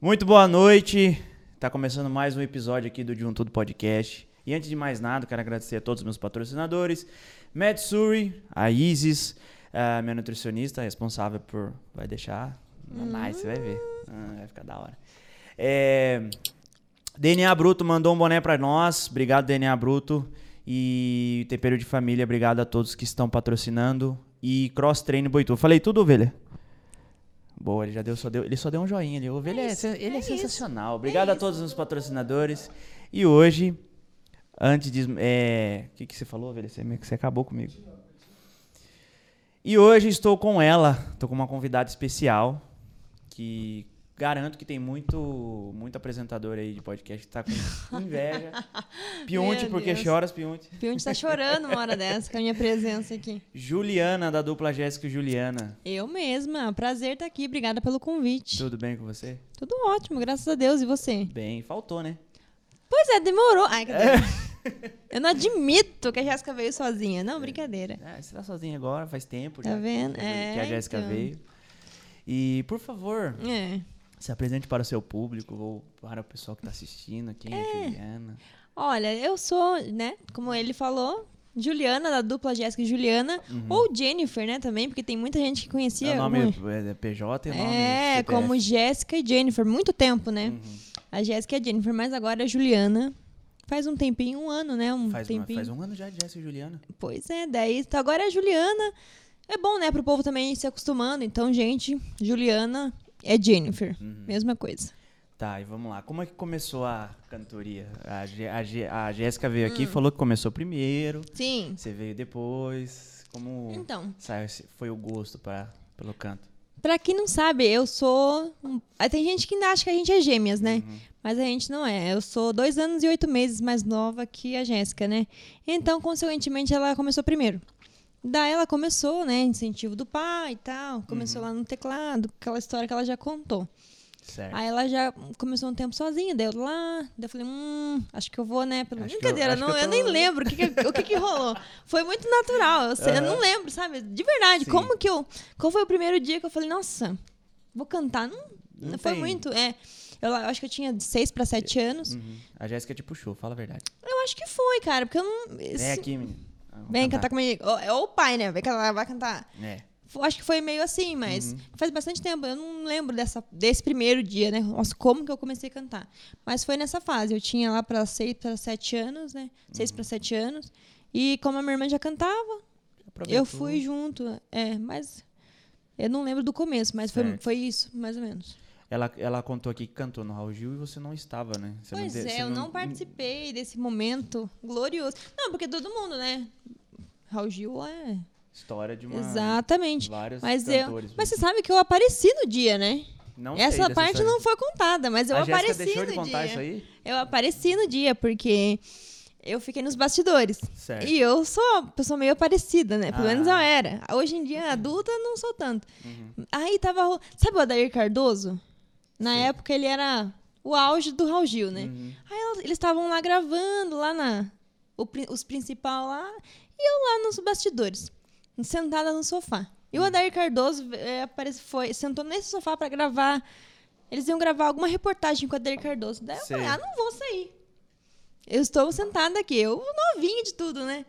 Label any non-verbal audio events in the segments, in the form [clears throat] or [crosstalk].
Muito boa noite. Tá começando mais um episódio aqui do De Um Tudo Podcast. E antes de mais nada, quero agradecer a todos os meus patrocinadores. Matsuri, a Isis, a minha nutricionista responsável por... Vai deixar? Nice, vai ver. Ah, vai ficar da hora. É... DNA Bruto mandou um boné pra nós. Obrigado, DNA Bruto. E Tempero de Família, obrigado a todos que estão patrocinando. E Cross Train Boitu. Falei tudo, ovelha? Boa, ele já deu, só deu, ele só deu um joinha ali. O ovelha é, sen- ele é, sensacional. Obrigado a todos os patrocinadores. E hoje, antes de. é, O que, que você falou, ovelha? Você, você acabou comigo. E hoje estou com ela. Estou com uma convidada especial. Que garanto que tem muito, muito apresentador aí de podcast que tá com [laughs] inveja. Piunte, Meu porque Deus. choras, Piunte. Piunte tá chorando uma hora dessa com a minha presença aqui. Juliana, da dupla Jéssica e Juliana. Eu mesma, prazer estar aqui, obrigada pelo convite. Tudo bem com você? Tudo ótimo, graças a Deus. E você? Bem, faltou, né? Pois é, demorou. Ai, cadê? [laughs] Eu não admito que a Jéssica veio sozinha. Não, brincadeira. Ah, você tá sozinha agora, faz tempo Tá já vendo? que a, É, que a Jéssica então. veio. E, por favor, É. se apresente para o seu público ou para o pessoal que está assistindo. Quem é, Juliana? Olha, eu sou, né, como ele falou, Juliana, da dupla Jéssica e Juliana. Ou Jennifer, né, também, porque tem muita gente que conhecia. É o nome como- é PJ e o nome É, como Jéssica e Jennifer, muito tempo, né? Uhum. A Jéssica e a Jennifer, mas agora a Juliana. Faz um tempinho, um ano, né? Um Faz, uma- tempinho. faz um ano já de Jéssica e Juliana. Pois é, daí então agora é a Juliana. É bom, né, pro povo também se acostumando. Então, gente, Juliana é Jennifer. Uhum. Mesma coisa. Tá, e vamos lá. Como é que começou a cantoria? A, a, a Jéssica veio Hum. aqui e falou que começou primeiro. Sim. Você veio depois. Como Então, saiu foi o gosto pra, pelo canto? pra quem não sabe, eu sou. um- ah, Tem gente que ainda acha que a gente é gêmeas, né? Uhum. Mas a gente não é. Eu sou dois anos e oito meses mais nova que a Jéssica, né? Então, consequentemente, ela começou primeiro. Daí ela começou, né? Incentivo do pai e tal. Começou lá no teclado, aquela história que ela já contou. Certo. Aí ela já começou um tempo sozinha, deu lá, daí eu falei, hum, acho que eu vou, né? Pelo... Eu- Brincadeira, acho não, eu eu, tô- nem lembro o que, que- o que, que [laughs] rolou. Foi muito natural, eu, sei- eu não lembro, sabe? De verdade, Sim. como que eu. Qual foi o primeiro dia que eu falei, nossa, vou cantar? Não, Não foi muito. É, eu, eu acho que eu tinha de seis pra sete anos. Uhum. A Jéssica te puxou, fala a verdade. Eu acho que foi, cara, porque eu não. Vem aqui, menino. Vem cantar comigo. Ou- É ou o pai, né? Vem cantar, vai cantar. É. Acho que foi meio assim, mas Uhum. faz bastante tempo. Eu não lembro dessa, desse primeiro dia, né? Nossa, como que eu comecei a cantar. Mas foi nessa fase. Eu tinha lá para seis para sete anos, né? Seis Uhum. para sete anos. E como a minha irmã já cantava, Aproveitou. eu fui junto. É, mas eu não lembro do começo, mas foi, foi isso, mais ou menos. Ela, ela contou aqui que cantou no Raul Gil e você não estava, né? Você pois de- é, eu não participei desse momento glorioso. Não, porque todo mundo, né? Raul Gil é. História de uma. Exatamente. Vários Mas, eu, cantores. mas você sabe que eu apareci no dia, né? Não Essa parte história. não foi contada, mas eu A Jéssica apareci deixou no de contar dia. isso aí? Eu apareci no dia, porque eu fiquei nos bastidores. Certo. E eu sou uma pessoa meio parecida, né? Pelo Ah. menos eu era. Hoje em dia, adulta, não sou tanto. Uhum. Aí tava. Sabe o Adair Cardoso? Na Sim. época ele era o auge do Raul Gil, né? Uhum. Aí eles estavam lá gravando, lá na. o os principal lá, e eu lá nos bastidores, sentada no sofá. E o Adair Cardoso é, aparece, foi, sentou nesse sofá pra gravar. Eles iam gravar alguma reportagem com o Adair Cardoso. Daí eu Sei. falei, ah, não vou sair. Eu estou sentada aqui, eu novinha de tudo, né?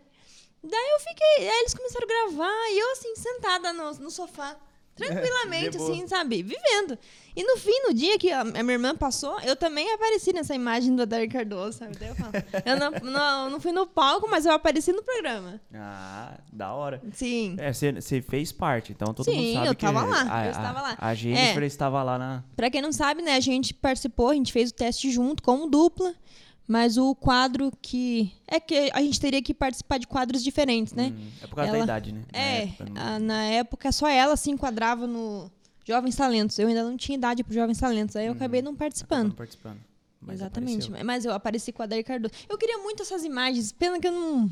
Daí eu fiquei. Aí eles começaram a gravar e eu, assim, sentada no, no sofá, tranquilamente, boa. [laughs] assim, sabe? Vivendo. E no fim, no dia que a, minha irmã passou, eu também apareci nessa imagem do Adair Cardoso, sabe? Daí eu falo, eu não, [laughs] não, não fui no palco, mas eu apareci no programa. Ah, da hora. Sim. É, você fez parte, então todo Sim, mundo sabe eu que tava lá, a, eu estava lá. A Jennifer É. estava lá na... Pra quem não sabe, né, a gente participou, a gente fez o teste junto, como dupla. Mas o quadro que. É que a gente teria que participar de quadros diferentes, né? Hum, é por causa da Ela- idade, né? Na É, época, não- a- na época só ela se enquadrava no Jovens Talentos. Eu ainda não tinha idade pro Jovens Talentos, aí eu acabei não participando. não participando. Mas Exatamente. apareceu. Mas eu apareci com a Adair Cardoso. Eu queria muito essas imagens, pena que eu não.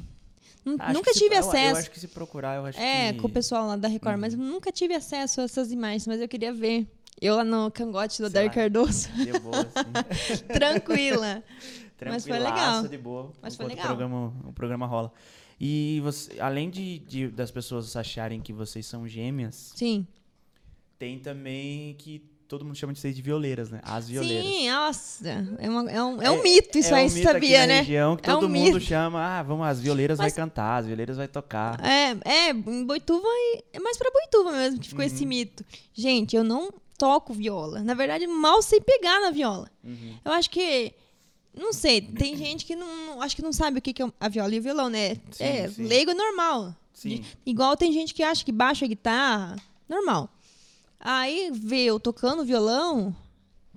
Acho nunca que se- tive eu- Eu, acesso. acho que se procurar, eu acho é, que... com o pessoal lá da Record, mas eu nunca tive acesso a essas imagens, mas eu queria ver. Eu lá no cangote do Adair. Cardoso, De boa, assim. [laughs] tranquila. [laughs] Mas foi legal. De boa. Mas foi legal. O programa, o programa rola. E você, além de, de- das pessoas acharem que vocês são gêmeas, Sim. tem também que todo mundo chama de vocês de violeiras, né? As violeiras. Sim, nossa. É, uma- é um, é um mito isso é aí, um você mito aqui sabia, né? região que É todo um mundo mito. chama, ah, vamos, as violeiras Mas- vai cantar, as violeiras vai tocar. É, é, em Boituva é mais pra Boituva mesmo que ficou esse Uhum. mito. Gente, eu não toco viola. Na verdade, mal sei pegar na viola. Uhum. Eu acho que. Não sei, tem gente que não, acho que não sabe o que que é a viola e o violão, né? Sim, é, sim. leigo é normal. Sim. Igual tem gente que acha que baixo é guitarra, normal. Aí vê eu tocando violão,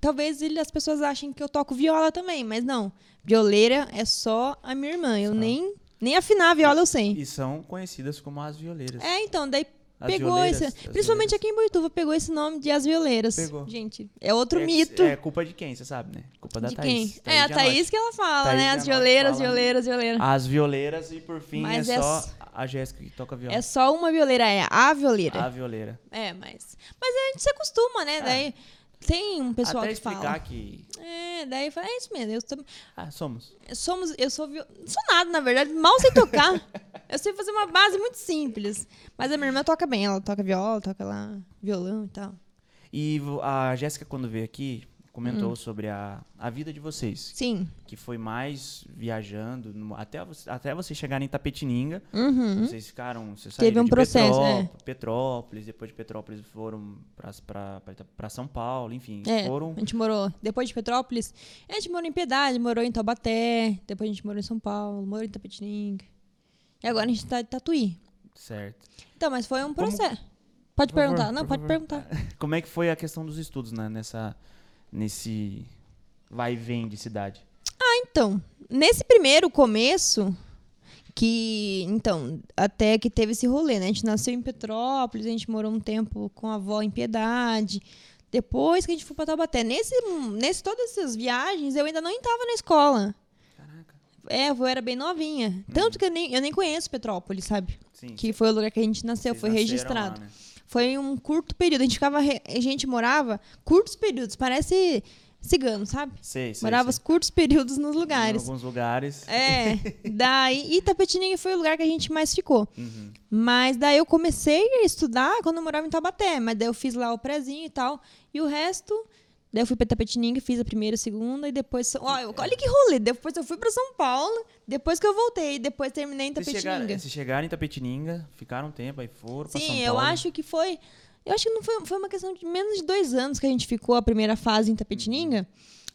talvez ele- as pessoas achem que eu toco viola também, mas não. Violeira é só a minha irmã. Eu Só. nem, nem afinar a viola eu sei. E são conhecidas como as violeiras. É, então, daí As pegou esse. Principalmente violeiras. aqui em Boituva, pegou esse nome de As Violeiras. Pegou. Gente, é outro é, mito. É culpa de quem, você sabe, né? Culpa da de Thaís. quem? é, a. Thaís que ela fala, Thaís né? As violeiras, fala. violeiras, violeiras. As violeiras e por fim Mas é, é só a Jéssica que toca viola. É só uma violeira, é a violeira. A violeira. É, mas. Mas a gente se acostuma, né? Daí tem um pessoal Até que explicar fala. que. É, daí fala, é isso mesmo. Eu sou, Ah, somos. somos, eu sou viol... Não sou nada, na verdade, mal sei tocar. [laughs] eu sei fazer uma base muito simples. Mas a minha irmã toca bem, ela toca viola, toca lá violão e tal. E a Jéssica, quando veio aqui, comentou sobre a, a vida de vocês. Sim. Que foi mais viajando, no- até, até vocês chegarem em Tapetininga. Uhum. Vocês ficaram. Vocês Teve saíram um de processo, Petró- é. Petrópolis, depois de Petrópolis foram para São Paulo, enfim. É, Foram. a gente morou, depois de Petrópolis, a gente morou em Piedade, morou em Taubaté, depois a gente morou em São Paulo, morou em Tapetininga. E agora a gente tá em Tatuí. Certo. Então, mas foi um Como- processo. Pode Por favor, perguntar. Não, pode favor. perguntar. [laughs] Como é que foi a questão dos estudos, né? Nessa, nesse vai e vem de cidade? Então, nesse primeiro começo, que, então, até que teve esse rolê, né? A gente nasceu em Petrópolis, a gente morou um tempo com a avó em Piedade. Depois que a gente foi pra Taubaté. Nesse, nesse, todas essas viagens, eu ainda não estava na escola. Caraca. É, eu era bem novinha. Tanto que eu nem, eu nem conheço Petrópolis, sabe? Sim. Que foi o lugar que a gente nasceu, vocês foi registrado. lá, né? Foi um curto período. A gente ficava. A gente morava curtos períodos, parece cigano, sabe? Sei, sei. Morava sei. curtos períodos nos Em lugares. alguns lugares. É, [laughs] daí Itapetininga foi o lugar que a gente mais ficou. Uhum. Mas daí eu comecei a estudar quando eu morava em Taubaté, mas daí eu fiz lá o prezinho e tal. E o resto, daí eu fui pra Itapetininga, fiz a primeira, a segunda e depois, olha, olha que rolê, depois eu fui pra São Paulo, depois que eu voltei, depois terminei em Vocês chegaram, vocês chegaram em Tapetininga, ficaram um tempo, aí foram pra São Sim, Paulo. eu acho que foi. Eu acho que não foi, foi uma questão de menos de dois anos que a gente ficou a primeira fase em Tapetininga.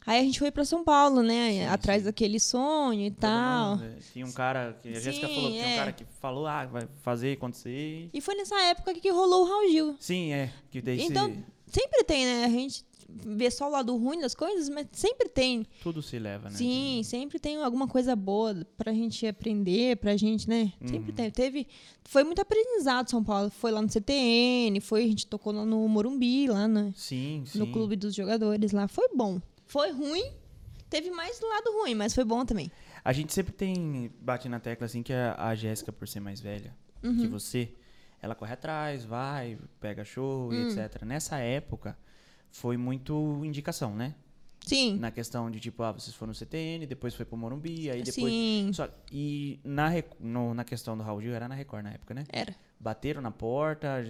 Aí a gente foi pra São Paulo, né? Uhum. Sim, atrás sim. daquele sonho e Todo tal. mundo, né? Tinha um cara, que a Jéssica Sim, falou que tinha um é. cara que falou, ah, vai fazer acontecer. E foi nessa época que rolou o Raul Gil. Sim, é. Que daí Então, se- sempre tem, né? A gente vê só o lado ruim das coisas, mas sempre tem. tudo se leva, né? Sim, sempre tem alguma coisa boa pra gente aprender, pra gente, né? Sempre Uhum. tem. Teve. Foi muito aprendizado São Paulo. Foi lá no CTN, foi, a gente tocou no Morumbi, lá na- Sim, sim. no clube dos jogadores lá. Foi bom. Foi ruim. Teve mais lado ruim, mas foi bom também. A gente sempre tem, bate na tecla assim, que a, a Jéssica, por ser mais velha Uhum. que você, ela corre atrás, vai, pega show Hum. e etc. Nessa época, foi muito indicação, né? Sim. Na questão de tipo, ah, vocês foram no CTN, depois foi pro Morumbi, aí depois. Sim. Só- e na, no- na questão do Raul Gil, era na Record na época, né? Era. Bateram na porta,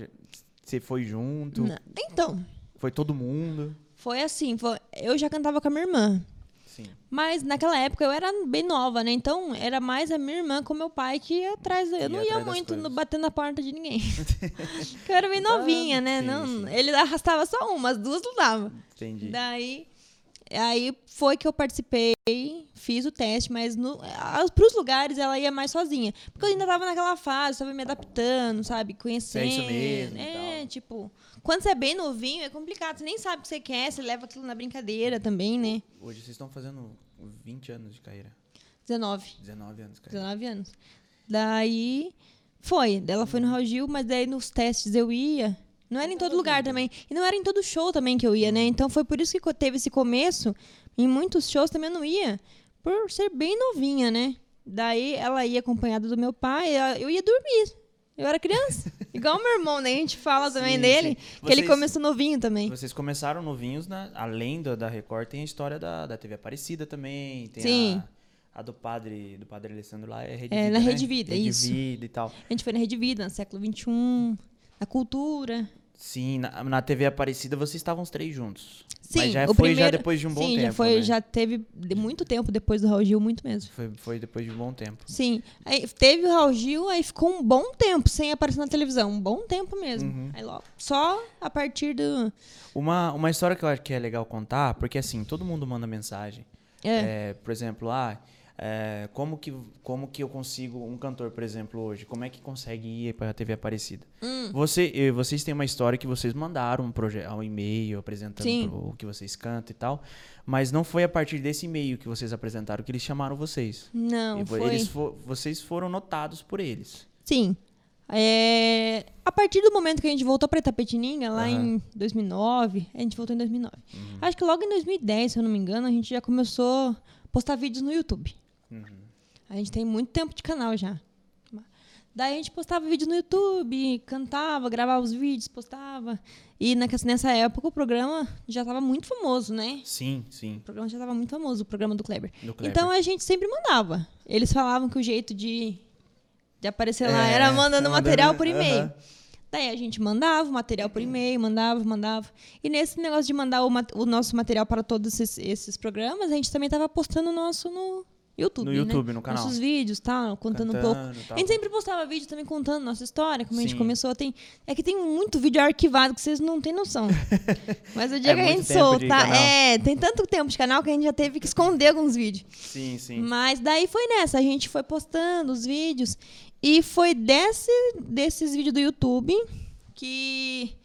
você foi junto, Na- Então, foi todo mundo. foi assim. foi- Eu já cantava com a minha irmã. Sim. Mas naquela época eu era bem nova, né? Então era mais a minha irmã com meu pai que ia atrás. Eu Ia não ia muito no, bater na porta de ninguém. [laughs] Porque eu era bem Ah, novinha, né? sim, não, sim. Ele arrastava só uma, as duas não dava. Entendi. Daí, aí foi que eu participei, fiz o teste, mas para os lugares ela ia mais sozinha. Porque eu ainda tava naquela fase, tava me adaptando, sabe? Conhecendo. isso mesmo É, tipo, quando você é bem novinho é complicado. Você nem sabe o que você quer, você leva aquilo na brincadeira também, né? Hoje vocês estão fazendo 20 anos de carreira. 19. 19 anos carreira. 19 anos. Daí foi. Ela foi no Raul Gil, mas daí nos testes eu ia. Não era em todo lugar também. E não era em todo show também que eu ia, né? Então foi por isso que teve esse começo. Em muitos shows também eu não ia. Por ser bem novinha, né? Daí ela ia acompanhada do meu pai. eu- ia dormir. Eu era criança. [laughs] Igual meu irmão, né? A gente fala também Sim, dele. sim. Que ele Vocês- começou novinho também. Vocês começaram novinhos, na, além da, da Record, tem a história da, da TV Aparecida também. Tem Sim. A, a do padre do padre Alessandro lá, é Rede É, Vida, na né? Rede Vida, Rede isso. Vida e tal. A gente foi na Rede Vida, no século XXI. Na cultura. Sim, na, na TV Aparecida vocês estavam os três juntos. Sim, Mas já o foi já primeiro- depois de um bom Sim, tempo. já foi, né? já teve muito tempo depois do Raul Gil, muito mesmo. Foi, foi depois de um bom tempo. Sim. Aí teve o Raul Gil, aí ficou um bom tempo sem aparecer na televisão. Um bom tempo mesmo. Uhum. Aí logo, só a partir do. Uma, uma história que eu acho que é legal contar, porque assim, todo mundo manda mensagem. É. É, por exemplo, ah, é, como, que, como que eu consigo, um cantor, por exemplo, hoje, como é que consegue ir para a TV Aparecida? Hum. Você, vocês têm uma história que vocês mandaram um, proje- um e-mail apresentando pro- o que vocês cantam e tal, mas não foi a partir desse e-mail que vocês apresentaram que eles chamaram vocês. Não, E foi. eles vocês foram notados por eles. Sim. É, A partir do momento que a gente voltou pra Itapetininga, lá Aham. em 2009, a gente voltou em 2009. Uhum. Acho que logo em 2010, se eu não me engano, a gente já começou a postar vídeos no YouTube. A gente tem muito tempo de canal já. Daí a gente postava vídeo no YouTube, cantava, gravava os vídeos, postava. E nessa época o programa já estava muito famoso, né? Sim, sim. O programa já estava muito famoso, o programa do Kleber. Do Kleber. Então a gente sempre mandava. Eles falavam que o jeito de, de aparecer lá É, era mandando material por e-mail. Daí a gente mandava o material por e-mail, mandava, mandava. E nesse negócio de mandar o, o nosso material para todos esses, esses programas, a gente também estava postando o nosso no YouTube. No né? YouTube, no canal. Nossos vídeos, tal, contando um pouco. Cantando, tal. A gente sempre postava vídeo também contando nossa história, como a gente Sim. começou. Tem, é que tem muito vídeo arquivado que vocês não têm noção. [laughs] Mas o dia É que a gente soltar. canal. É, tem tanto tempo de canal que a gente já teve que esconder alguns vídeos. Sim, sim. Mas daí foi nessa, a gente foi postando os vídeos. E foi desse, desses vídeos do YouTube que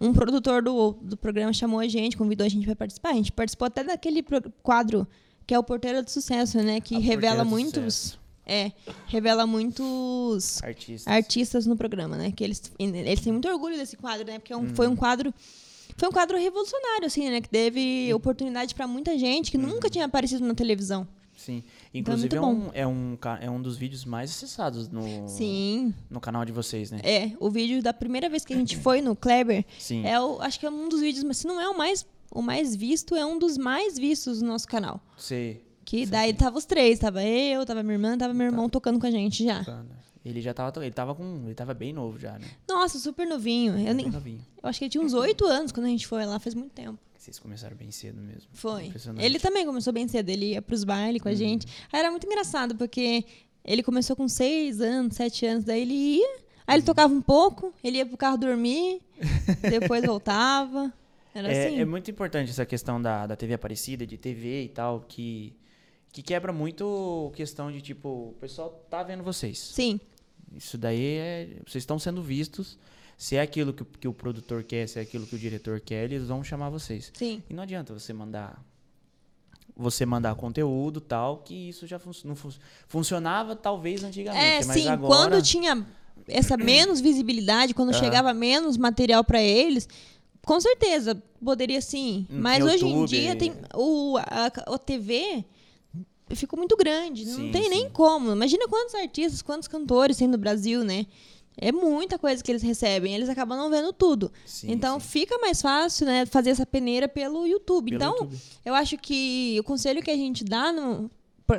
um produtor do, do programa chamou a gente, convidou a gente para participar. A gente participou até daquele quadro que é o Porteira do Sucesso, né? Que A revela muitos. Sucesso. É, revela muitos Artistas. artistas no programa, né? Que eles, eles têm muito orgulho desse quadro, né? Porque é um- foi Uhum. um quadro. Foi um quadro revolucionário, assim, né? Que teve oportunidade para muita gente que Uhum. nunca tinha aparecido na televisão. Sim. Então é Inclusive é, muito um, é, um, ca- é um dos vídeos mais acessados no, Sim. no canal de vocês, né? É, o vídeo da primeira vez que a gente [clears throat] foi no Kleber Sim. é o, acho que é um dos vídeos, mas se não é o mais, o mais visto, é um dos mais vistos no nosso canal. Você. Que Sim, daí sim. tava os três, tava eu, tava minha irmã, tava meu Tá. irmão tocando com a gente já. Ele já tava. Ele tava com. Ele tava bem novo já, né? Nossa, super novinho. Eu, nem, novinho. eu acho que ele tinha uns oito anos quando a gente foi lá, faz muito tempo. Vocês começaram bem cedo mesmo. Foi. Ele também começou bem cedo, ele ia pros bailes com Uhum. a gente. Aí era muito engraçado, porque ele começou com seis anos, sete anos, daí ele ia, aí Uhum. ele tocava um pouco, ele ia pro carro dormir, [laughs] depois voltava. É, assim. é muito importante essa questão da, da TV Aparecida, de TV e tal, que, que quebra muito questão de tipo, o pessoal tá vendo vocês. Sim, Isso daí é. Vocês estão sendo vistos. Se é aquilo que, o- que o produtor quer, se é aquilo que o diretor quer, eles vão chamar vocês. sim. E não adianta você mandar. Você mandar conteúdo tal, que isso já fun- não fun- funcionava talvez antigamente. É, mas sim, agora. quando tinha essa menos visibilidade, quando chegava menos material pra eles, com certeza poderia sim. Hum, Mas hoje em YouTube, dia tem o a, a TV ficou muito grande, não Sim, tem nem sim. como. Imagina quantos artistas, quantos cantores tem no Brasil, né? É muita coisa que eles recebem, eles acabam não vendo tudo. Sim, então fica mais fácil, né, fazer essa peneira pelo YouTube. Pelo então, YouTube. eu acho que o conselho que a gente dá no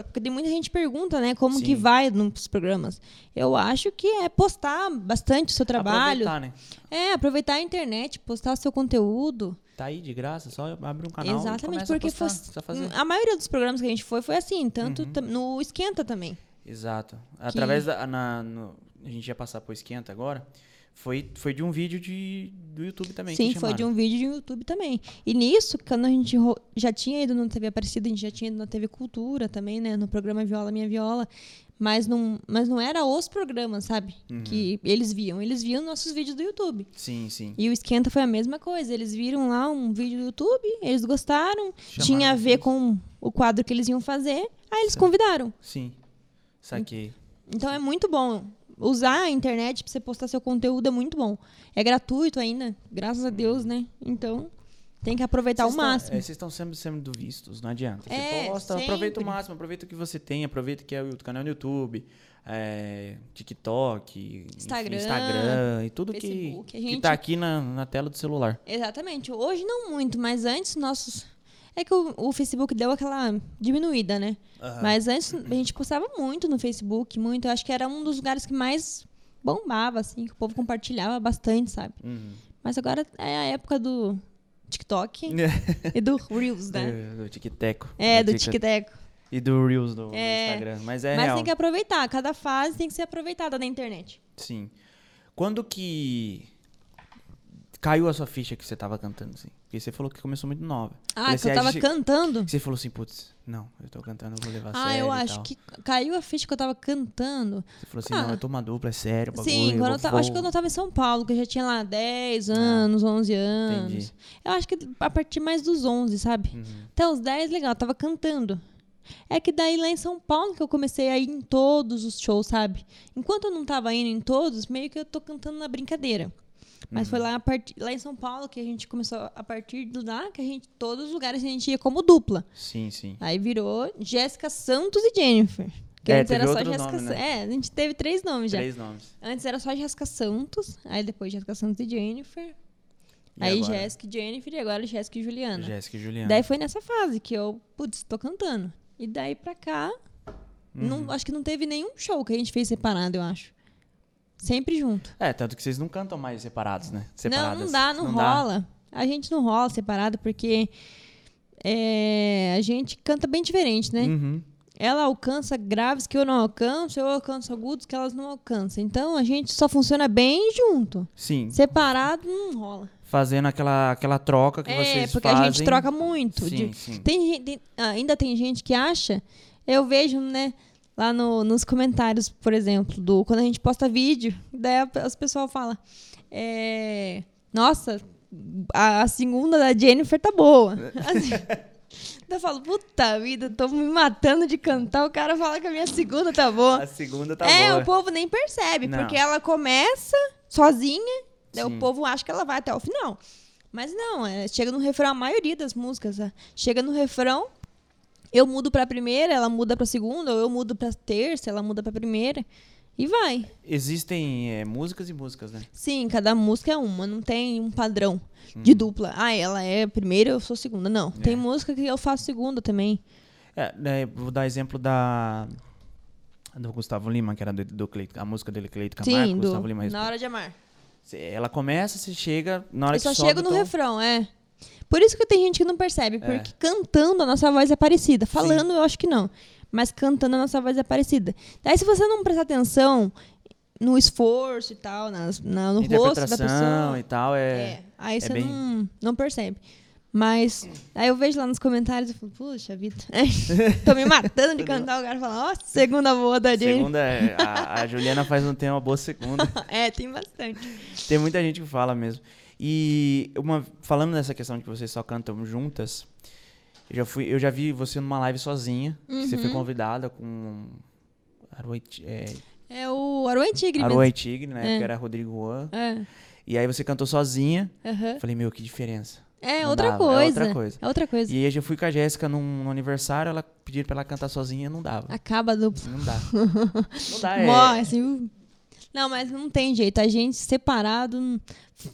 porque tem muita gente que pergunta, né, como Sim. que vai nos programas. Eu acho que é postar bastante o seu trabalho. Aproveitar, né? É, aproveitar a internet, postar o seu conteúdo. Tá aí de graça, só abre um canal Exatamente, porque a postar, foi- fazer. a maioria dos programas que a gente foi foi assim, tanto Uhum. no Esquenta também. Exato. Através da. Na, no- a gente ia passar pro esquenta agora. Foi, foi de um vídeo de, do YouTube também. Sim, foi de um vídeo de YouTube também. E nisso, quando a gente já tinha ido na TV Aparecida, a gente já tinha ido na TV Cultura também, né? No programa Viola Minha Viola. Mas não, mas não era os programas, sabe? Uhum. Que eles viam. Eles viam nossos vídeos do YouTube. Sim, sim. E o Esquenta foi a mesma coisa. Eles viram lá um vídeo do YouTube, eles gostaram, Chamaram tinha a ver com o quadro que eles iam fazer, aí eles convidaram. Sim. Saquei. Então é muito bom. Usar a internet pra você postar seu conteúdo é muito bom. É gratuito ainda, graças a Deus, né? Então tem que aproveitar Vocês o máximo. é, Vocês estão sempre sendo vistos, não adianta. Você É, posta, aproveita o sempre. máximo, aproveita o que você tem, aproveita que é o canal no YouTube, é, TikTok, enfim, Instagram, Instagram e tudo que, Facebook. Que gente- tá aqui na, na tela do celular. Exatamente. Hoje não muito, mas antes nossos. É que o, o Facebook deu aquela diminuída, né? Mas antes a gente postava muito no Facebook, muito. Eu acho que era um dos lugares que mais bombava, assim, que o povo compartilhava bastante, sabe? Uhum. Mas agora é a época do TikTok [laughs] e do Reels, né? É, do tic-tac. É, do TikTok. E do Reels do, É. Instagram. Mas é Mas real. tem que aproveitar. Cada fase tem que ser aproveitada na internet. Sim. Quando que caiu a sua ficha que você tava cantando, assim? Porque você falou que começou muito nova. Ah, que eu assim, tava aí você- cantando? Você falou assim, putz, não, eu tô cantando, eu vou levar a Ah, sério eu e acho que caiu a ficha que eu tava cantando. Você falou assim, Ah. não, eu tô uma dupla, é sério, bagulho. Sim, quando eu vou- tava, acho que eu tava em São Paulo, que eu já tinha lá 10 anos, 11 anos. Ah, Entendi. Eu acho que a partir mais dos 11, sabe? Uhum. Até os 10, legal, eu tava cantando. É que daí lá em São Paulo que eu comecei a ir em todos os shows, sabe? Enquanto eu não tava indo em todos, meio que eu tô cantando na brincadeira. Mas foi lá, a partir, lá em São Paulo que a gente começou, a partir de lá, que a gente, todos os lugares a gente ia como dupla. Sim, sim. Aí virou Jéssica Santos e Jennifer. Que É, antes era só Jéssica nomes, Sa- né? É, a gente teve três nomes já. Três nomes. Antes era só Jéssica Santos, aí depois Jéssica Santos e Jennifer. E aí agora? Jéssica e Jennifer e agora Jéssica e Juliana. Jéssica e Juliana. Daí foi nessa fase que eu, putz, tô cantando. E daí pra cá, Uhum. não, acho que não teve nenhum show que a gente fez separado, eu acho. Sempre junto. É, tanto que vocês não cantam mais separados, né? Não, Separadas. não dá, não, rola. A gente não rola separado porque é, a gente canta bem diferente, né? Uhum. Ela alcança graves que eu não alcanço, eu alcanço agudos que elas não alcançam. Então a gente só funciona bem junto. Sim, Separado não rola. fazendo aquela, aquela troca que é, vocês porque fazem. a gente troca muito. Sim, de- sim. Tem, tem- ainda tem gente que acha, eu vejo, né, lá no- nos comentários, por exemplo, do quando a gente posta vídeo, daí as pessoas falam, é, nossa, a, a segunda da Jennifer tá boa. [laughs] Assim, daí eu falo, puta vida, tô me matando de cantar, o cara fala que a minha segunda tá boa. A segunda tá é, boa. o povo nem percebe, Não. porque ela começa sozinha, daí Sim. o povo acha que ela vai até o final. Mas não, é, chega no refrão, a maioria das músicas, é, chega no refrão, eu mudo pra primeira, ela muda pra segunda, ou eu mudo pra terça, ela muda pra primeira, e vai. Existem é, músicas e músicas, né? Sim, cada música é uma, não tem um padrão Uhum. de dupla. Ah, ela é primeira, eu sou segunda. Não, É. tem música que eu faço segunda também. É, né, vou dar exemplo da do Gustavo Lima, que era do, do Cleito, a música dele, Cleito Camargo, Sim, do Gustavo Lima. Na Hora de Amar. Ela começa, você chega, na hora Eu que só sobe chego no tom- refrão, é. Por isso que tem gente que não percebe, porque cantando a nossa voz é parecida. Falando, eu acho que não. Mas cantando a nossa voz é parecida. Daí, se você não prestar atenção no esforço e tal, nas- na, no rosto da pessoa. e tal, é... É, aí você bem- não, não percebe. Mas aí eu vejo lá nos comentários e falo, puxa vida, [laughs] tô me matando de cantar. O cara fala, ó, segunda boa da Jenny. Segunda, é, a, a Juliana faz um tema boa segunda. [laughs] É, tem bastante. Tem muita gente que fala mesmo. E uma, falando nessa questão de que vocês só cantam juntas, eu já, fui, eu já vi você numa live sozinha. que Você foi Uhum. convidada com é, É o Aruai Tigre Aruai Tigre, né? É. Que era Rodrigo Juan. mesmo. E aí você cantou sozinha. É, aham. Falei, meu, que diferença. é Não outra dava, coisa. É outra coisa. É outra coisa. E aí eu já fui com a Jéssica num, num aniversário, ela pediu pra ela cantar sozinha, não dava. Acaba a dupla. Não dá. [laughs] não dá, é. Morre, assim. Não, mas não tem jeito. A gente separado. hum,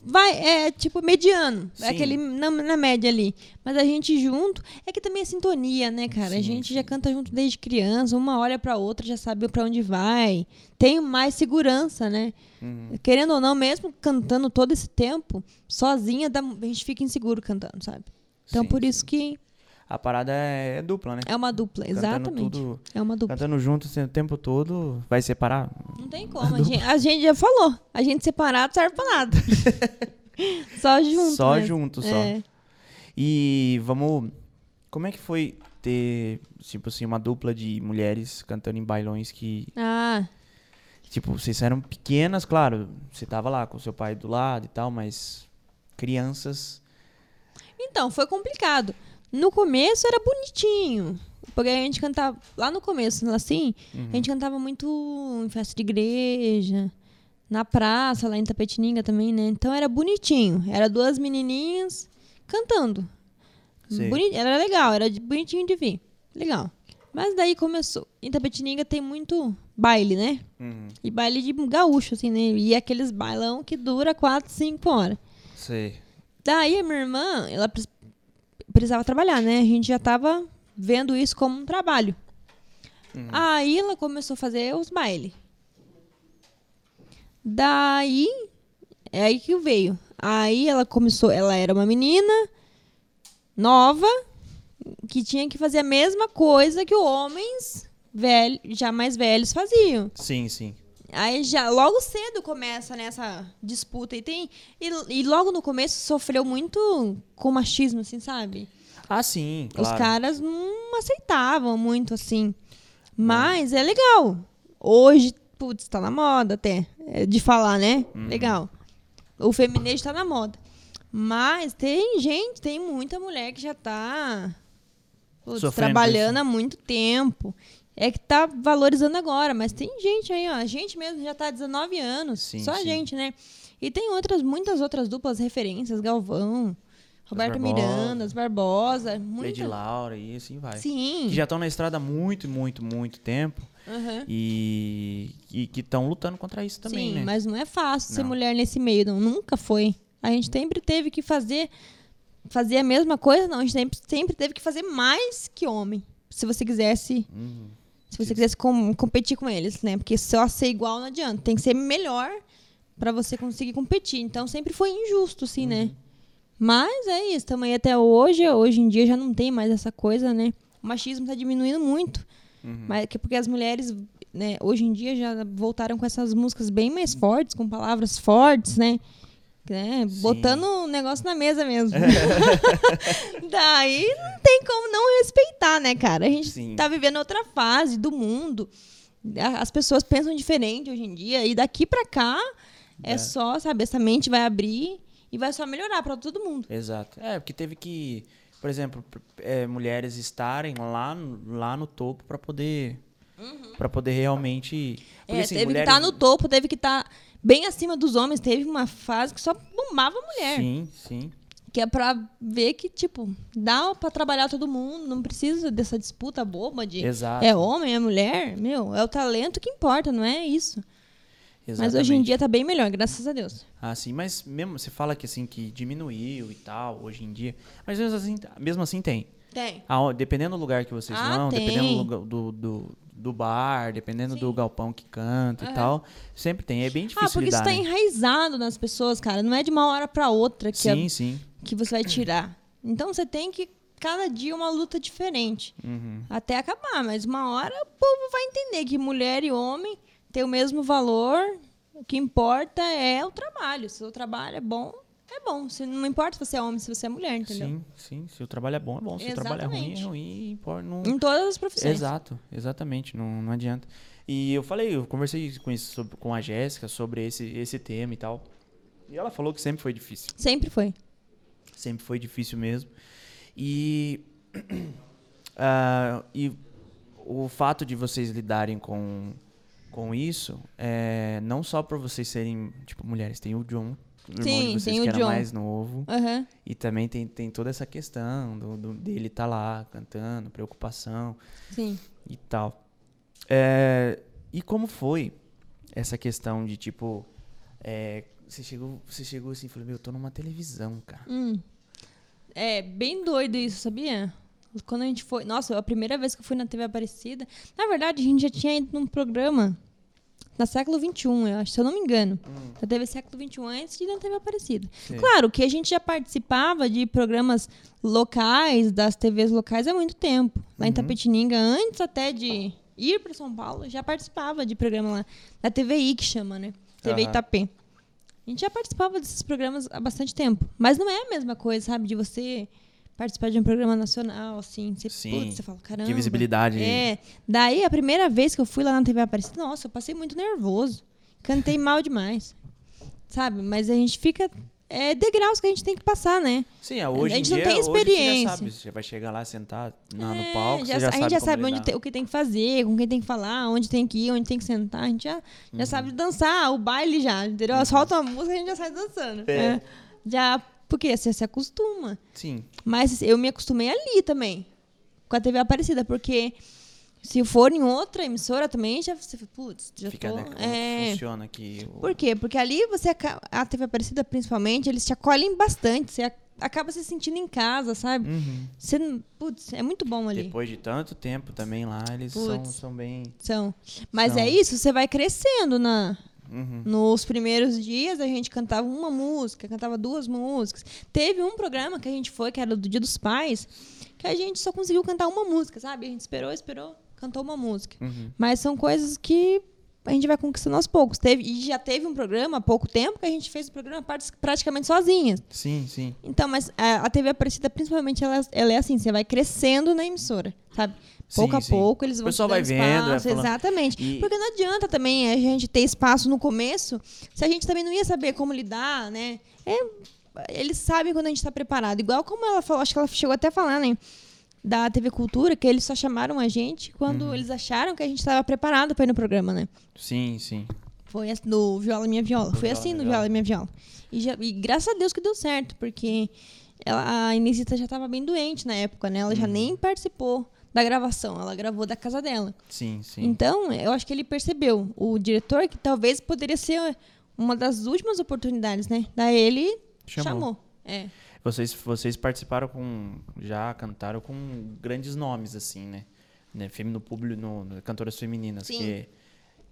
Vai, é tipo mediano. Sim. É aquele na, na média ali. Mas a gente junto. É que também é sintonia, né, cara? Sim, a gente sim. já canta junto desde criança. Uma olha pra outra, já sabe pra onde vai. Tem mais segurança, né? Uhum. Querendo ou não, mesmo cantando todo esse tempo, sozinha, a gente fica inseguro cantando, sabe? Então Sim, por isso que A parada é, é dupla, né? é uma dupla. Cantando Exatamente. tudo- É uma dupla. Cantando junto assim, o tempo todo, vai separar? Não tem [laughs] como. A gente, a gente já falou. A gente separado serve pra nada. [laughs] só junto. só mesmo. junto, só. É. E vamos. Como é que foi ter, tipo assim, uma dupla de mulheres cantando em bailões que, Ah, tipo, vocês eram pequenas, claro, você tava lá com seu pai do lado e tal, mas crianças. então, foi complicado. No começo era bonitinho. Porque a gente cantava. Lá no começo, assim, Uhum. a gente cantava muito em festa de igreja, na praça, lá em Tapetininga também, né? Então era bonitinho. Era duas menininhas cantando. Boni- Era legal, era de- bonitinho de ver. Legal. Mas daí começou. Em Tapetininga tem muito baile, né? Uhum. E baile de gaúcho, assim, né? E aqueles bailão que dura 4, 5 horas. Sei. Daí a minha irmã, ela precisava trabalhar, né? A gente já tava vendo isso como um trabalho. Uhum. Aí ela começou a fazer os bailes. Daí, é aí que veio. Aí ela começou, ela era uma menina nova que tinha que fazer a mesma coisa que os homens velhos, já mais velhos faziam. Sim, sim. Aí já logo cedo começa nessa disputa e tem e, e logo no começo sofreu muito com machismo, assim, sabe? Ah, sim, claro. Os caras não aceitavam muito assim. Mas é legal. Hoje, putz, tá na moda até. é, De falar, né? Uhum. Legal. O feminismo tá na moda. Mas tem gente, tem muita mulher que já tá putz, trabalhando há muito tempo. É que tá valorizando agora, mas tem gente aí, ó. A gente mesmo já tá há 19 anos. Sim, só a sim. gente, né? E tem outras, muitas outras duplas referências, Galvão, Roberto Barbosa. Miranda, as Barbosa, Lady muita... Laura e assim vai. Sim. Que já estão na estrada há muito, muito, muito tempo Aham. e, e que estão lutando contra isso também, Sim, né? mas não é fácil ser Não. mulher nesse meio, não, nunca foi. A gente sempre teve que fazer fazer a mesma coisa, não, a gente sempre, sempre teve que fazer mais que homem. Se você quisesse, Uhum. Se você quisesse com- competir com eles, né? Porque só ser igual não adianta, tem que ser melhor pra você conseguir competir. Então sempre foi injusto, assim, Uhum. né? Mas é isso, também até hoje, hoje em dia já não tem mais essa coisa, né? O machismo tá diminuindo muito. Uhum. Mas que porque as mulheres, né, hoje em dia já voltaram com essas músicas bem mais fortes, com palavras fortes, né? Né. Botando o negócio na mesa mesmo. [laughs] Daí não tem como não respeitar, né, cara? A gente Sim. tá vivendo outra fase do mundo. As pessoas pensam diferente hoje em dia. E daqui pra cá é, É. só, sabe, essa mente vai abrir e vai só melhorar pra todo mundo. Exato. É, porque teve que, por exemplo, é, mulheres estarem lá, no- lá no topo para poder para poder realmente porque, É, assim, teve mulheres- que estar no topo, teve que estar bem acima dos homens. Teve uma fase que só bombava mulher. Sim, sim. Que é pra ver que, tipo, dá pra trabalhar todo mundo, não precisa dessa disputa boba de Exato. é homem, é mulher. Meu, é o talento que importa, não é isso. Mas hoje em Exatamente. dia tá bem melhor, graças a Deus. Ah, sim, mas mesmo você fala que assim que diminuiu e tal hoje em dia, mas mesmo assim, mesmo assim tem. Tem. Aon- dependendo do lugar que vocês Ah, vão, tem. dependendo do, do, do, do bar, dependendo do Sim. galpão que canta e tal, sempre tem. É bem difícil Ah, porque lidar, isso tá né? enraizado nas pessoas, cara. Não é de uma hora pra outra que, a- Sim, sim. que você vai tirar. Então você tem que, cada dia, uma luta diferente. Uhum. Até acabar, mas uma hora o povo vai entender que mulher e homem têm o mesmo valor. O que importa é o trabalho. Se o trabalho é bom, é bom. Não importa se você é homem, se você é mulher, entendeu? Sim, sim. Se o trabalho é bom, é bom. Se o trabalho é ruim, é Exatamente. ruim. Importa, não... Em todas as profissões. Exato, exatamente. Não, não adianta. E eu falei, eu conversei com, isso, com a Jéssica sobre esse, esse tema e tal. E ela falou que sempre foi difícil. Sempre foi. Sempre foi difícil mesmo. E, [clears throat] ah, e o fato de vocês lidarem com, com isso, é, não só por vocês serem, tipo, mulheres, tem o John, irmão Sim, de vocês tem o que era John. mais novo. Aham. E também tem, tem toda essa questão do, do- dele estar lá cantando, preocupação Sim. e tal. É, e como foi essa questão de, tipo, é, você, chegou, você chegou assim e falou, meu, eu tô numa televisão, cara. Hum. É bem doido isso, sabia? Quando a gente foi. Nossa, a primeira vez que eu fui na TV Aparecida. Na verdade, a gente já tinha ido num programa na século XXI, eu acho, se eu não me engano. Na TV século XXI antes de na TV Aparecida. Sim. Claro que a gente já participava de programas locais, das TVs locais há muito tempo. Lá em Uhum. Tapetininga, antes até de ir para São Paulo, já participava de programa lá. Da TVI que chama, né? TV Aham. Itapê. A gente já participava desses programas há bastante tempo. Mas não é a mesma coisa, sabe? De você participar de um programa nacional, assim. Você, Sim. putz, você fala, caramba. Que visibilidade. É. Daí, a primeira vez que eu fui lá na TV Aparecida, nossa, eu passei muito nervoso. Cantei mal demais. Sabe? Mas a gente fica. É degraus que a gente tem que passar, né? Sim, é, hoje A gente não dia, tem hoje você já experiência. sabe, você vai chegar lá, sentar na- É, no palco, já você já a gente já sabe onde o que tem que fazer, com quem tem que falar, onde tem que ir, onde tem que sentar. A gente já, já Uhum. sabe dançar, o baile já, entendeu? Solta uma música e a gente já sai dançando. É. É. Já, porque você se acostuma. Sim, Mas eu me acostumei ali também, com a TV Aparecida, porque se for em outra emissora também, já você putz, já fica, tô... né, é. funciona aqui. o- Por quê? Porque ali você, a TV Aparecida principalmente, eles te acolhem bastante, você acaba se sentindo em casa, sabe? Uhum. Você, putz, é muito bom ali. Depois de tanto tempo também lá, eles são, são bem... São. Mas São. é isso, você vai crescendo na, Uhum. Nos primeiros dias a gente cantava uma música, cantava duas músicas. Teve um programa que a gente foi, que era do Dia dos Pais, que a gente só conseguiu cantar uma música, sabe? A gente esperou, esperou, cantou uma música. Uhum. Mas são coisas que a gente vai conquistando aos poucos. Teve, e já teve um programa há pouco tempo que a gente fez o programa praticamente sozinha. Sim, sim. Então, mas a, a TV Aparecida, principalmente, ela, ela é assim, você vai crescendo na emissora, sabe? Pouco Sim, a sim. pouco eles vão pessoal te vai dando vendo, espaço, exatamente. E- Porque não adianta também a gente ter espaço no começo se a gente também não ia saber como lidar, né? É, eles sabem quando a gente está preparado. Igual como ela falou, acho que ela chegou até a falar, né? Da TV Cultura, que eles só chamaram a gente quando Uhum. eles acharam que a gente estava preparado para ir no programa, né? Sim, sim. Foi assim, no Viola Minha Viola. Foi Viola assim no Viola. Viola Minha Viola. E, já- e graças a Deus que deu certo, porque ela, a Inesita já estava bem doente na época, né? Ela já Uhum. nem participou da gravação, ela gravou da casa dela. Sim, sim. Então, eu acho que ele percebeu, o diretor, que talvez poderia ser uma das últimas oportunidades, né? Daí ele Chamou. chamou. É. Vocês, vocês participaram com. Já cantaram com grandes nomes, assim, né? né? Femi- No público, no, no- cantoras femininas. Sim. Que,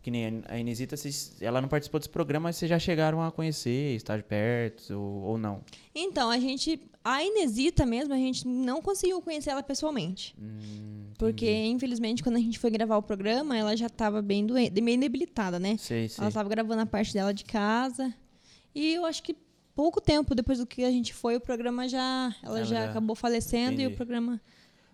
que nem a Inesita, vocês, ela não participou desse programa, mas vocês já chegaram a conhecer, estar perto, ou, ou não? Então, a gente. A Inesita mesmo, a gente não conseguiu conhecer ela pessoalmente. Hum, Porque, infelizmente, quando a gente foi gravar o programa, ela já estava bem doente, meio debilitada, né? sei, sei. Ela estava gravando a parte dela de casa. E eu acho que pouco tempo depois do que a gente foi, o programa já. Ela Ela já, já- acabou falecendo e Entendi. o programa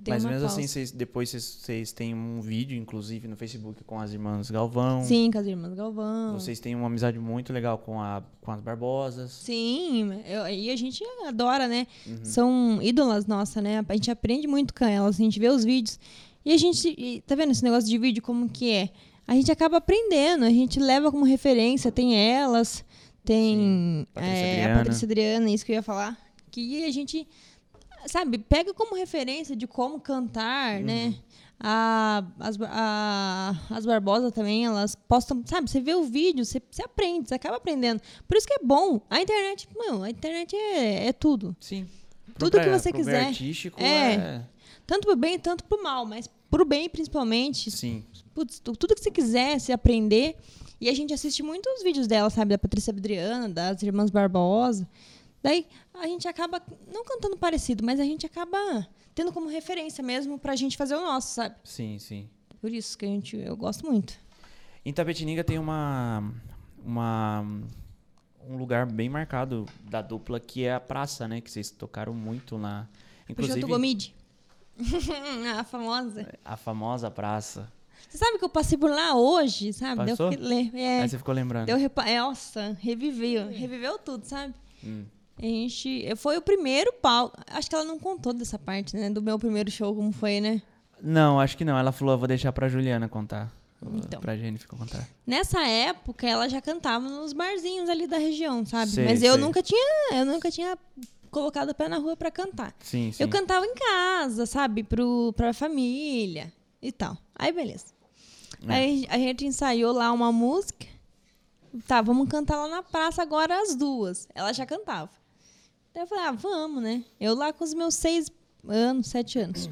Mas mesmo pausa. assim, vocês, depois vocês, têm um vídeo, inclusive, no Facebook com as irmãs Galvão. Sim, com as irmãs Galvão. Vocês têm uma amizade muito legal com, a, com as Barbosas. Sim, eu- e a gente adora, né? Uhum. São ídolas nossas, né? A gente aprende muito com elas, a gente vê os vídeos. E a gente, e tá vendo esse negócio de vídeo como que é? A gente acaba aprendendo, a gente leva como referência, tem elas, tem Patrícia é, a Patrícia Adriana, isso que eu ia falar. Que a gente, sabe, pega como referência de como cantar, Uhum. né? A, as, a, as Barbosa também, elas postam, sabe? Você vê o vídeo, você, você aprende, você acaba aprendendo. Por isso que é bom. A internet, mano, a internet é, é tudo. Sim. Tudo que você quiser. artístico É. é... Tanto pro bem, tanto pro mal, mas pro bem principalmente. Sim. Putz, tu- tudo que você quiser se aprender. E a gente assiste muitos vídeos dela, sabe? Da Patrícia Adriana, das irmãs Barbosa. Daí a gente acaba, não cantando parecido, mas a gente acaba tendo como referência mesmo pra gente fazer o nosso, sabe? Sim, sim. Por isso que a gente, eu gosto muito. Em Tapetininga tem uma, uma um lugar bem marcado da dupla que é a praça, né? Que vocês tocaram muito lá. Inclusive Gomide. [laughs] a famosa. a famosa praça. Você sabe que eu passei por lá hoje, sabe? Passou? le- é, Aí você ficou lembrando. Deu é, Nossa, reviveu. Reviveu tudo, sabe? Hum. A gente. Foi o primeiro palco. Acho que ela não contou dessa parte, né? Do meu primeiro show, como foi, né? Não, acho que não. Ela falou, eu vou deixar pra Juliana contar. Então. Pra Jennifer contar. Nessa época, ela já cantava nos barzinhos ali da região, sabe? Sei, Mas eu sei. nunca tinha. Eu nunca tinha colocado o pé na rua pra cantar. Sim, sim. Eu cantava em casa, sabe? Pro, pra família e tal. Aí, beleza. É. Aí a gente ensaiou lá uma música. Tá, vamos cantar lá na praça agora as duas. Ela já cantava. Daí eu falei, ah, vamos, né? Eu lá com os meus seis anos, sete anos.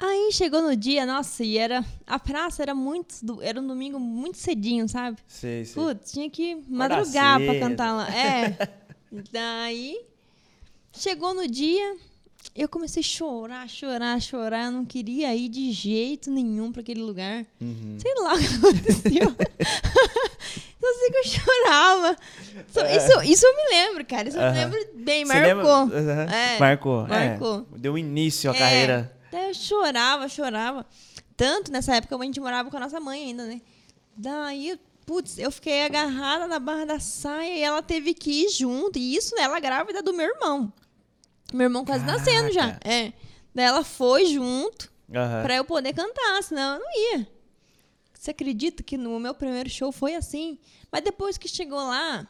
Aí chegou no dia, nossa, e era. A praça era muito. Era um domingo muito cedinho, sabe? Sei, sei. Putz, tinha que madrugar pra cedo. cantar lá. É. [laughs] Daí, chegou no dia, eu comecei a chorar, chorar, chorar. Eu não queria ir de jeito nenhum pra aquele lugar. Uhum. Sei lá o que aconteceu. [laughs] Só sei que eu chorava. Só- Isso, isso eu me lembro, cara. Isso eu me lembro bem, lembra? marcou. Aham. É, Marcou. é. marcou. Deu início à É. carreira. Daí eu chorava, chorava. Tanto nessa época a gente morava com a nossa mãe ainda, né? Daí, putz, eu fiquei agarrada na barra da saia e ela teve que ir junto. E isso ela grávida do meu irmão. Meu irmão quase nascendo já. Caraca. É. Daí ela foi junto Aham. pra eu poder cantar, senão eu não ia. Você acredita que no meu primeiro show foi assim? Mas depois que chegou lá,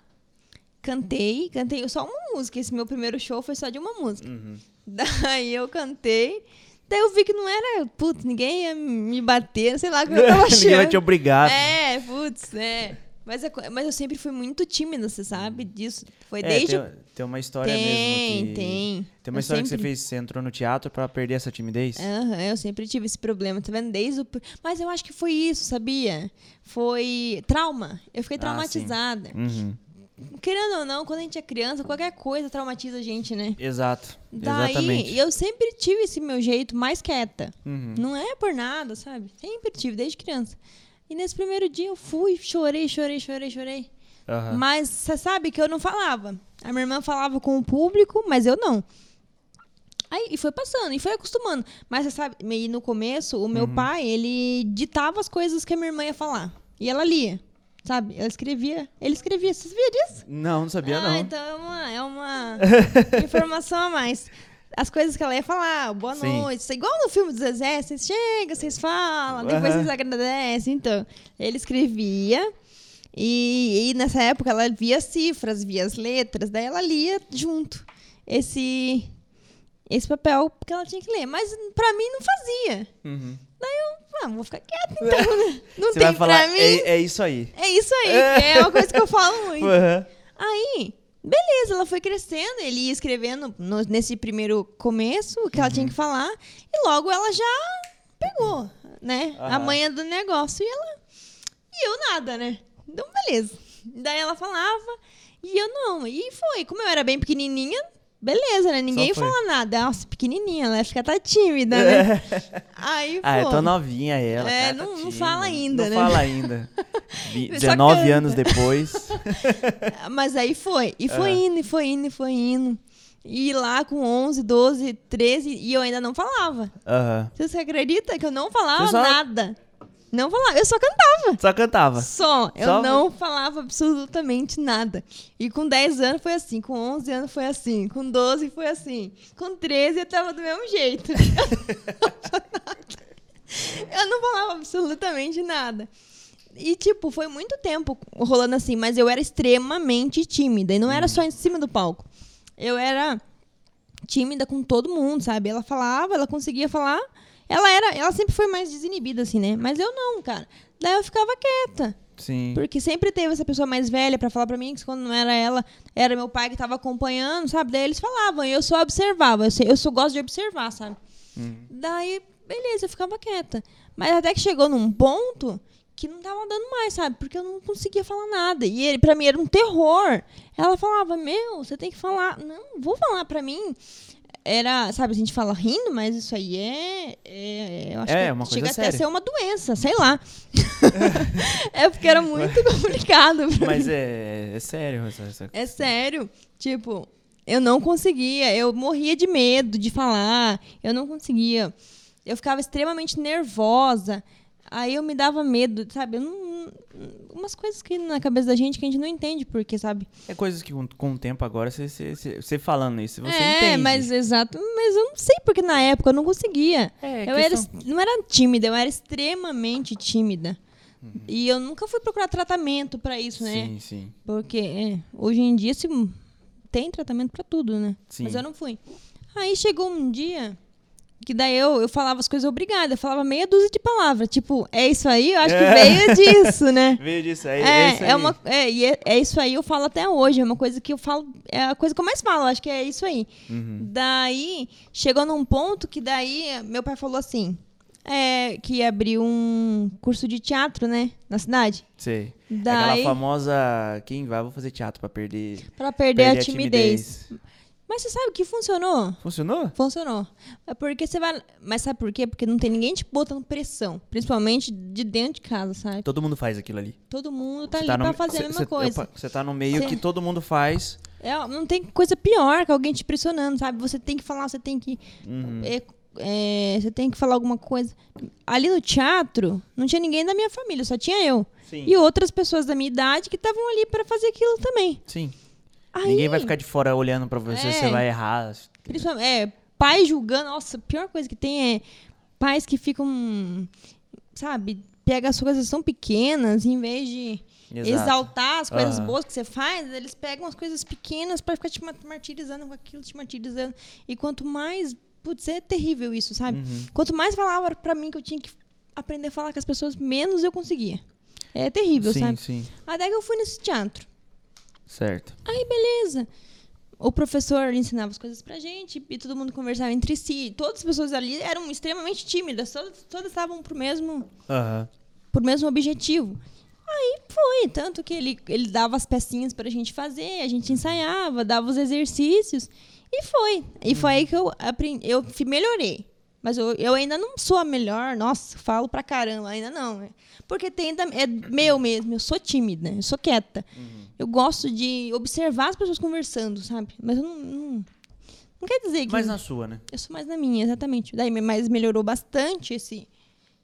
cantei, cantei só uma música. Esse meu primeiro show foi só de uma música. Uhum. Daí eu cantei. Daí eu vi que não era, putz, ninguém ia me bater, sei lá o que eu tava [laughs] Ninguém vai te achando. obrigar. É, putz, é. Mas, é mas eu sempre fui muito tímida, você sabe disso. Foi É, desde. tem, tem uma história tem, mesmo que... tem. Tem uma Eu história que você sempre- fez, você entrou no teatro pra perder essa timidez? Aham, eu sempre tive esse problema, tá vendo? Desde o... Mas eu acho que foi isso, sabia? Foi trauma. Eu fiquei Ah, traumatizada. Uhum. Querendo ou não, quando a gente é criança, qualquer coisa traumatiza a gente, né? Exato. Daí, Exatamente. eu sempre tive esse meu jeito mais quieta. Uhum. Não é por nada, sabe? Sempre tive, desde criança. E nesse primeiro dia eu fui, chorei, chorei, chorei, chorei. Aham. Mas você sabe que eu não falava. A minha irmã falava com o público, mas eu não. Aí, e foi passando, e foi acostumando. Mas você sabe, e no começo, o meu Uhum. pai, ele ditava as coisas que a minha irmã ia falar. E ela lia, sabe? Ela escrevia. Ele escrevia. Você sabia disso? Não, não sabia ah, não. então é uma, é uma [laughs] informação a mais. As coisas que ela ia falar, boa Sim. noite. Igual no filme do Zezé, vocês chegam, vocês falam, depois Aham. vocês agradecem. Então, ele escrevia e, e nessa época ela via cifras, via as letras, daí ela lia junto esse, esse papel que ela tinha que ler. Mas pra mim não fazia. Uhum. Ah, vou ficar quieta [laughs] então, né? Não Você tem vai falar, pra mim. é, é isso aí. É isso aí, é uma coisa que eu falo [laughs] muito. Aham. Aí, beleza, ela foi crescendo, ele ia escrevendo no- nesse primeiro começo o que ela tinha Uhum. que falar, e logo ela já pegou, né? A Aham. manha do negócio. E ela. E eu nada, né? Então, beleza. Daí ela falava, e eu não. E foi. Como eu era bem pequenininha, beleza, né? Ninguém foi. fala nada. Nossa, pequenininha, ela vai ficar tá tímida, né? Aí, Ah, eu pô. tô novinha ela. É, não- tá não tímida. fala ainda, não né? fala ainda. [laughs] Vi- Só 19 canta. anos depois. [laughs] Mas aí foi. E foi Aham. indo, e foi indo, e foi indo. E lá com 11, 12, 13, e eu ainda não falava. Aham. Você acredita que eu não falava só- nada? Não falava, eu só cantava. Só cantava. Só, eu Só- não falava absolutamente nada. E com 10 anos foi assim, com 11 anos foi assim, com 12 foi assim, com 13 eu tava do mesmo jeito. [laughs] eu não falava absolutamente nada. E, tipo, foi muito tempo rolando assim, mas eu era extremamente tímida. E não era só em cima do palco. Eu era tímida com todo mundo, sabe? Ela falava, ela conseguia falar. Ela era, ela sempre foi mais desinibida, assim, né? Mas eu não, cara. Daí eu ficava quieta. Sim. Porque sempre teve essa pessoa mais velha pra falar pra mim, que quando não era ela, era meu pai que tava acompanhando, sabe? Daí eles falavam, e eu só observava. Eu, sei- eu só gosto de observar, sabe? Uhum. Daí, beleza, eu ficava quieta. Mas até que chegou num ponto que não tava dando mais, sabe? Porque eu não conseguia falar nada. E ele, pra mim, era um terror. Ela falava, meu, você tem que falar. Não, vou falar pra mim. Era, sabe, a gente fala rindo, mas isso aí é. é eu acho É, que uma coisa chega até a séria. ser uma doença, sei lá. [laughs] é porque era muito complicado Mas mim. é, é sério essa, essa- É sério. Tipo, eu não conseguia. Eu morria de medo de falar. Eu não conseguia. Eu ficava extremamente nervosa. Aí eu me dava medo, sabe? Eu não- umas coisas que na cabeça da gente que a gente não entende porque, sabe? É coisas que com, com o tempo agora, você, falando isso, você é, entende. mas exato. Mas eu não sei porque na época eu não conseguia. É, eu era, questão- não era tímida, eu era extremamente tímida. E eu nunca fui procurar tratamento pra isso, né? Sim, sim. Porque é, hoje em dia se, tem tratamento pra tudo, né? Sim. Mas eu não fui. Aí chegou um dia que daí eu, eu falava as coisas obrigada, eu falava meia dúzia de palavras. Tipo, é isso aí? Eu acho que veio disso, né? [laughs] Veio disso aí. É, isso é, aí. uma, é, e é, é isso aí, eu falo até hoje. É uma coisa que eu falo, é a coisa que eu mais falo, acho que é isso aí. Uhum. Daí, chegou num ponto que daí meu pai falou assim: é, que ia abrir um curso de teatro, né? Na cidade. Sei. Daí, Aquela famosa. Quem vai, vou fazer teatro pra perder. pra perder, perder a timidez. Mas você sabe que funcionou? Funcionou? Funcionou. É porque você vai. Mas sabe por quê? Porque não tem ninguém te botando pressão. Principalmente de dentro de casa, sabe? Todo mundo faz aquilo ali. Todo mundo tá ali no- pra fazer cê- a mesma cê- coisa. Você tá no meio Cê- que todo mundo faz. É, não tem coisa pior que alguém te pressionando, sabe? Você tem que falar, você tem que. Uhum. é, é, você tem que falar alguma coisa. Ali no teatro, não tinha ninguém da minha família, só tinha eu. Sim. E outras pessoas da minha idade que estavam ali pra fazer aquilo também. Sim. Aí, Ninguém vai ficar de fora olhando pra você, É. você vai errar. Principalmente, é, pai julgando. Nossa, a pior coisa que tem é pais que ficam, sabe, pega as coisas tão pequenas, em vez de Exato. exaltar as coisas Aham. boas que você faz, eles pegam as coisas pequenas pra ficar te ma- martirizando com aquilo, te martirizando. E quanto mais. Putz, é terrível isso, sabe? Uhum. Quanto mais falava pra mim que eu tinha que aprender a falar com as pessoas, menos eu conseguia. É terrível, sim, sabe? sim. Até que eu fui nesse teatro. Certo. Aí, beleza. O professor ensinava as coisas pra gente e todo mundo conversava entre si. Todas as pessoas ali eram extremamente tímidas, todas, todas estavam pro mesmo, Aham. pro mesmo objetivo. Aí foi, tanto que ele, ele dava as pecinhas pra gente fazer, a gente ensaiava, dava os exercícios e foi. E foi aí que eu aprendi, eu melhorei. Mas eu, eu ainda não sou a melhor, nossa, falo pra caramba, ainda não. né? Porque tem, é meu mesmo, eu sou tímida, eu sou quieta. Eu gosto de observar as pessoas conversando, sabe? Mas eu não. Não, não quer dizer que. Mas na sua, né? Eu sou mais na minha, exatamente. Daí, mas melhorou bastante esse,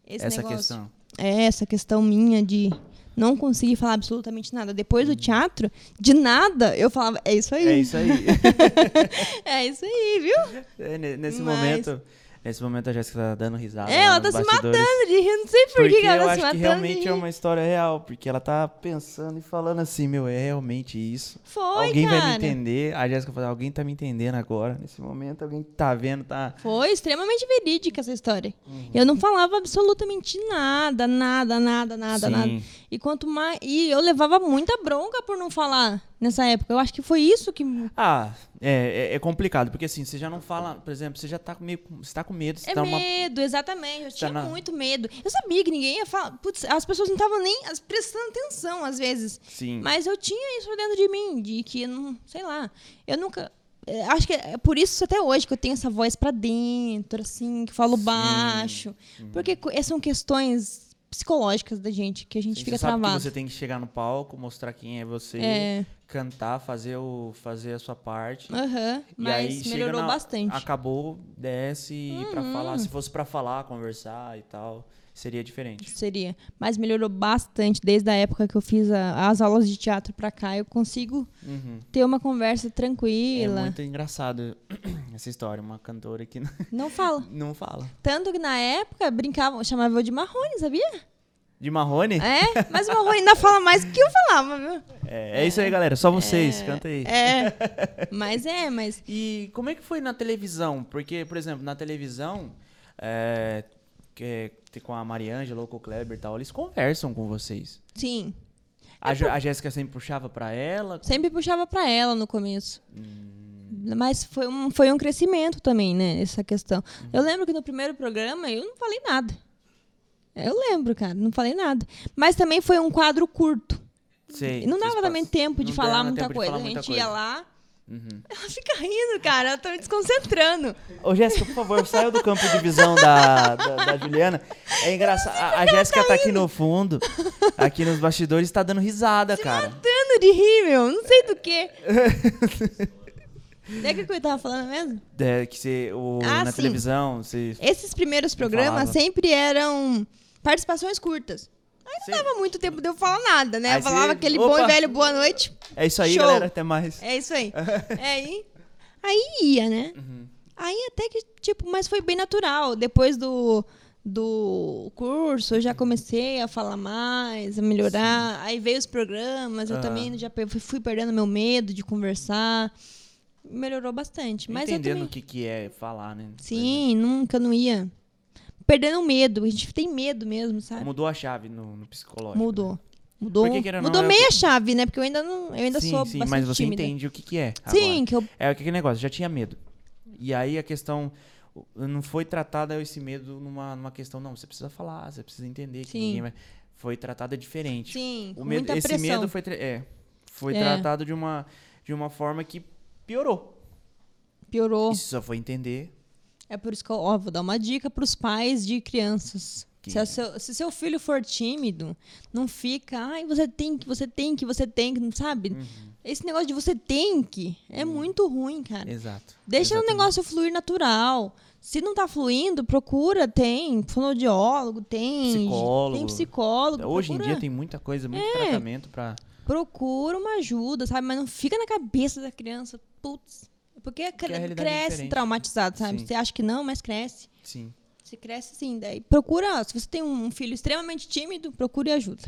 esse Essa negócio. questão. É, essa questão minha de não conseguir falar absolutamente nada. Depois do teatro, de nada, eu falava, é isso aí. É isso aí. [laughs] É isso aí, viu? [laughs] É, ne- nesse Mas- momento. Nesse momento a Jéssica tá dando risada. É, ela tá se matando de rir, não sei por que ela eu tá se acho que matando de realmente rir. é uma história real. Porque ela tá pensando e falando assim, meu, é realmente isso. Foi, alguém cara. vai me entender. A Jéssica falou, alguém tá me entendendo agora. Nesse momento, alguém tá vendo, tá. Foi extremamente verídica essa história. Uhum. Eu não falava absolutamente nada, nada, nada, nada, Sim. nada. E quanto mais. E eu levava muita bronca por não falar nessa época. Eu acho que foi isso que. Ah, é, é, é complicado, porque assim, você já não fala, por exemplo, você já tá com meio. Você tá com medo, você É tá uma. medo, exatamente. Eu tinha na- muito medo. Eu sabia que ninguém ia falar. Putz, as pessoas não estavam nem prestando atenção às vezes. Sim. Mas eu tinha isso dentro de mim, de que, não, sei lá, eu nunca. é, Acho que é por isso até hoje que eu tenho essa voz pra dentro, assim, que falo Sim. baixo. Porque co- são questões psicológicas da gente, que a gente Sim, fica você sabe travado. que você tem que chegar no palco, mostrar quem é você, É. cantar, fazer, o, fazer a sua parte. Aham, E aí mas chega melhorou na- bastante. Uhum. Acabou, desce e pra falar. Se fosse pra falar, conversar e tal, seria diferente. Seria. Mas melhorou bastante. Desde a época que eu fiz a- as aulas de teatro pra cá, eu consigo Uhum. ter uma conversa É tranquila. muito engraçado [clears throat] essa história. Uma cantora que não- [laughs] Não fala. não fala. Tanto que na época brincavam, chamavam eu de Marrone, sabia? De Marrone? É, mas o Marrone ainda fala mais do que eu falava, viu? É, é isso aí, galera. Só vocês. Canta aí. É. [laughs] Mas é, mas. E como é que foi na televisão? Porque, por exemplo, na televisão, é, que, que com a Mariângela ou com o Kleber e tal, eles conversam com vocês. Sim. A, Jé- a Jéssica sempre puxava pra ela. Sempre puxava pra ela no começo. Hum. Mas foi um, foi um crescimento também, né? Essa questão. Eu lembro que no primeiro programa eu não falei nada. Eu lembro, cara, não falei nada. Mas também foi um quadro curto. Sei, E não dava também tempo de falar muita tempo de coisa. falar a muita gente ia coisa. lá. Uhum. Ela fica rindo, cara. Ela tá me desconcentrando. Ô, Jéssica, por favor, saia do campo de visão da, da, da Juliana. É engraçado. A, a Jéssica tá aqui no fundo, aqui nos bastidores, tá dando risada, cara. Matando de rir, meu. Não sei do quê. É que eu tava falando mesmo? É, que você, o, Ah, na sim. televisão, você. Esses primeiros programas falava. sempre eram participações curtas. Aí não Sim. dava muito tempo de eu falar nada, né? Aí eu falava aquele bom Opa! e velho boa noite. É isso aí, Show. galera. Até mais. É isso aí. [laughs] É aí, aí ia, né? Uhum. Aí até que, tipo, mas foi bem natural. Depois do, do curso, eu já comecei a falar mais, a melhorar. Aí veio os programas, eu Ah. também já fui- perdendo meu medo de conversar. Melhorou bastante. Mas Entendendo também... o que, que é falar, né? Sim, nunca não ia. Perdendo o medo. A gente tem medo mesmo, sabe? Mudou a chave no, no psicológico. Mudou. né? Mudou, Porque, ou mudou não, é meia que- chave, né? Porque eu ainda não, eu ainda sim, sou sim, bastante mas você tímida. entende o que, que é. Sim, agora. que eu É aquele negócio, já tinha medo. E aí a questão. Não foi tratada esse medo numa, numa questão, não, você precisa falar, você precisa entender que Sim. ninguém vai. Foi tratada diferente. sim, o medo, muita esse pressão. medo foi, tra- é, foi É. tratado de uma, de uma forma que piorou. Piorou. Você só foi entender. É por isso que eu ó, vou dar uma dica para os pais de crianças. Que- Se, seu, se seu filho for tímido, não fica, ai, você tem que, você tem que, você tem que, sabe? Uhum. Esse negócio de você tem que é muito ruim, cara. Exato. Deixa o Exatamente. negócio fluir natural. Se não tá fluindo, procura, tem fonoaudiólogo, tem Psicólogo. tem psicólogo. Hoje em procura- dia tem muita coisa, muito É. tratamento pra. procura uma ajuda, sabe? Mas não fica na cabeça da criança, putz. Porque, a realidade é cresce diferente. traumatizado, sabe? Sim. Você acha que não, mas cresce. Sim. Você cresce sim. Daí procura, se você tem um filho extremamente tímido, procure ajuda.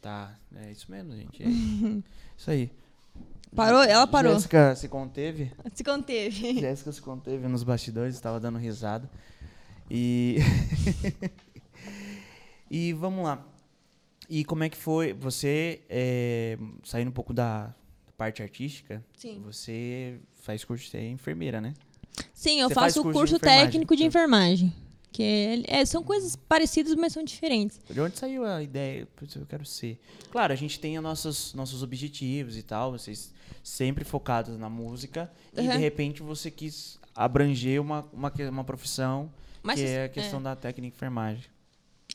Tá. É isso mesmo, gente. É [laughs] isso aí. Parou? Ela parou. Jéssica se conteve. Se conteve. [laughs] Jéssica se conteve nos bastidores, estava dando risada. E. [laughs] e vamos lá. E como é que foi? Você, é, saindo um pouco da parte artística, Sim. você faz curso de enfermeira, né? Sim, eu Você faço o curso de curso enfermagem, técnico de tá? enfermagem. Que é- é- são coisas parecidas, mas são diferentes. De onde saiu a ideia? Putz, eu quero ser. Claro, a gente tem os nossos, nossos objetivos e tal, vocês sempre focados na música, e de Uhum. repente você quis abranger uma, uma, uma profissão Mas que isso- é a questão da técnica de enfermagem.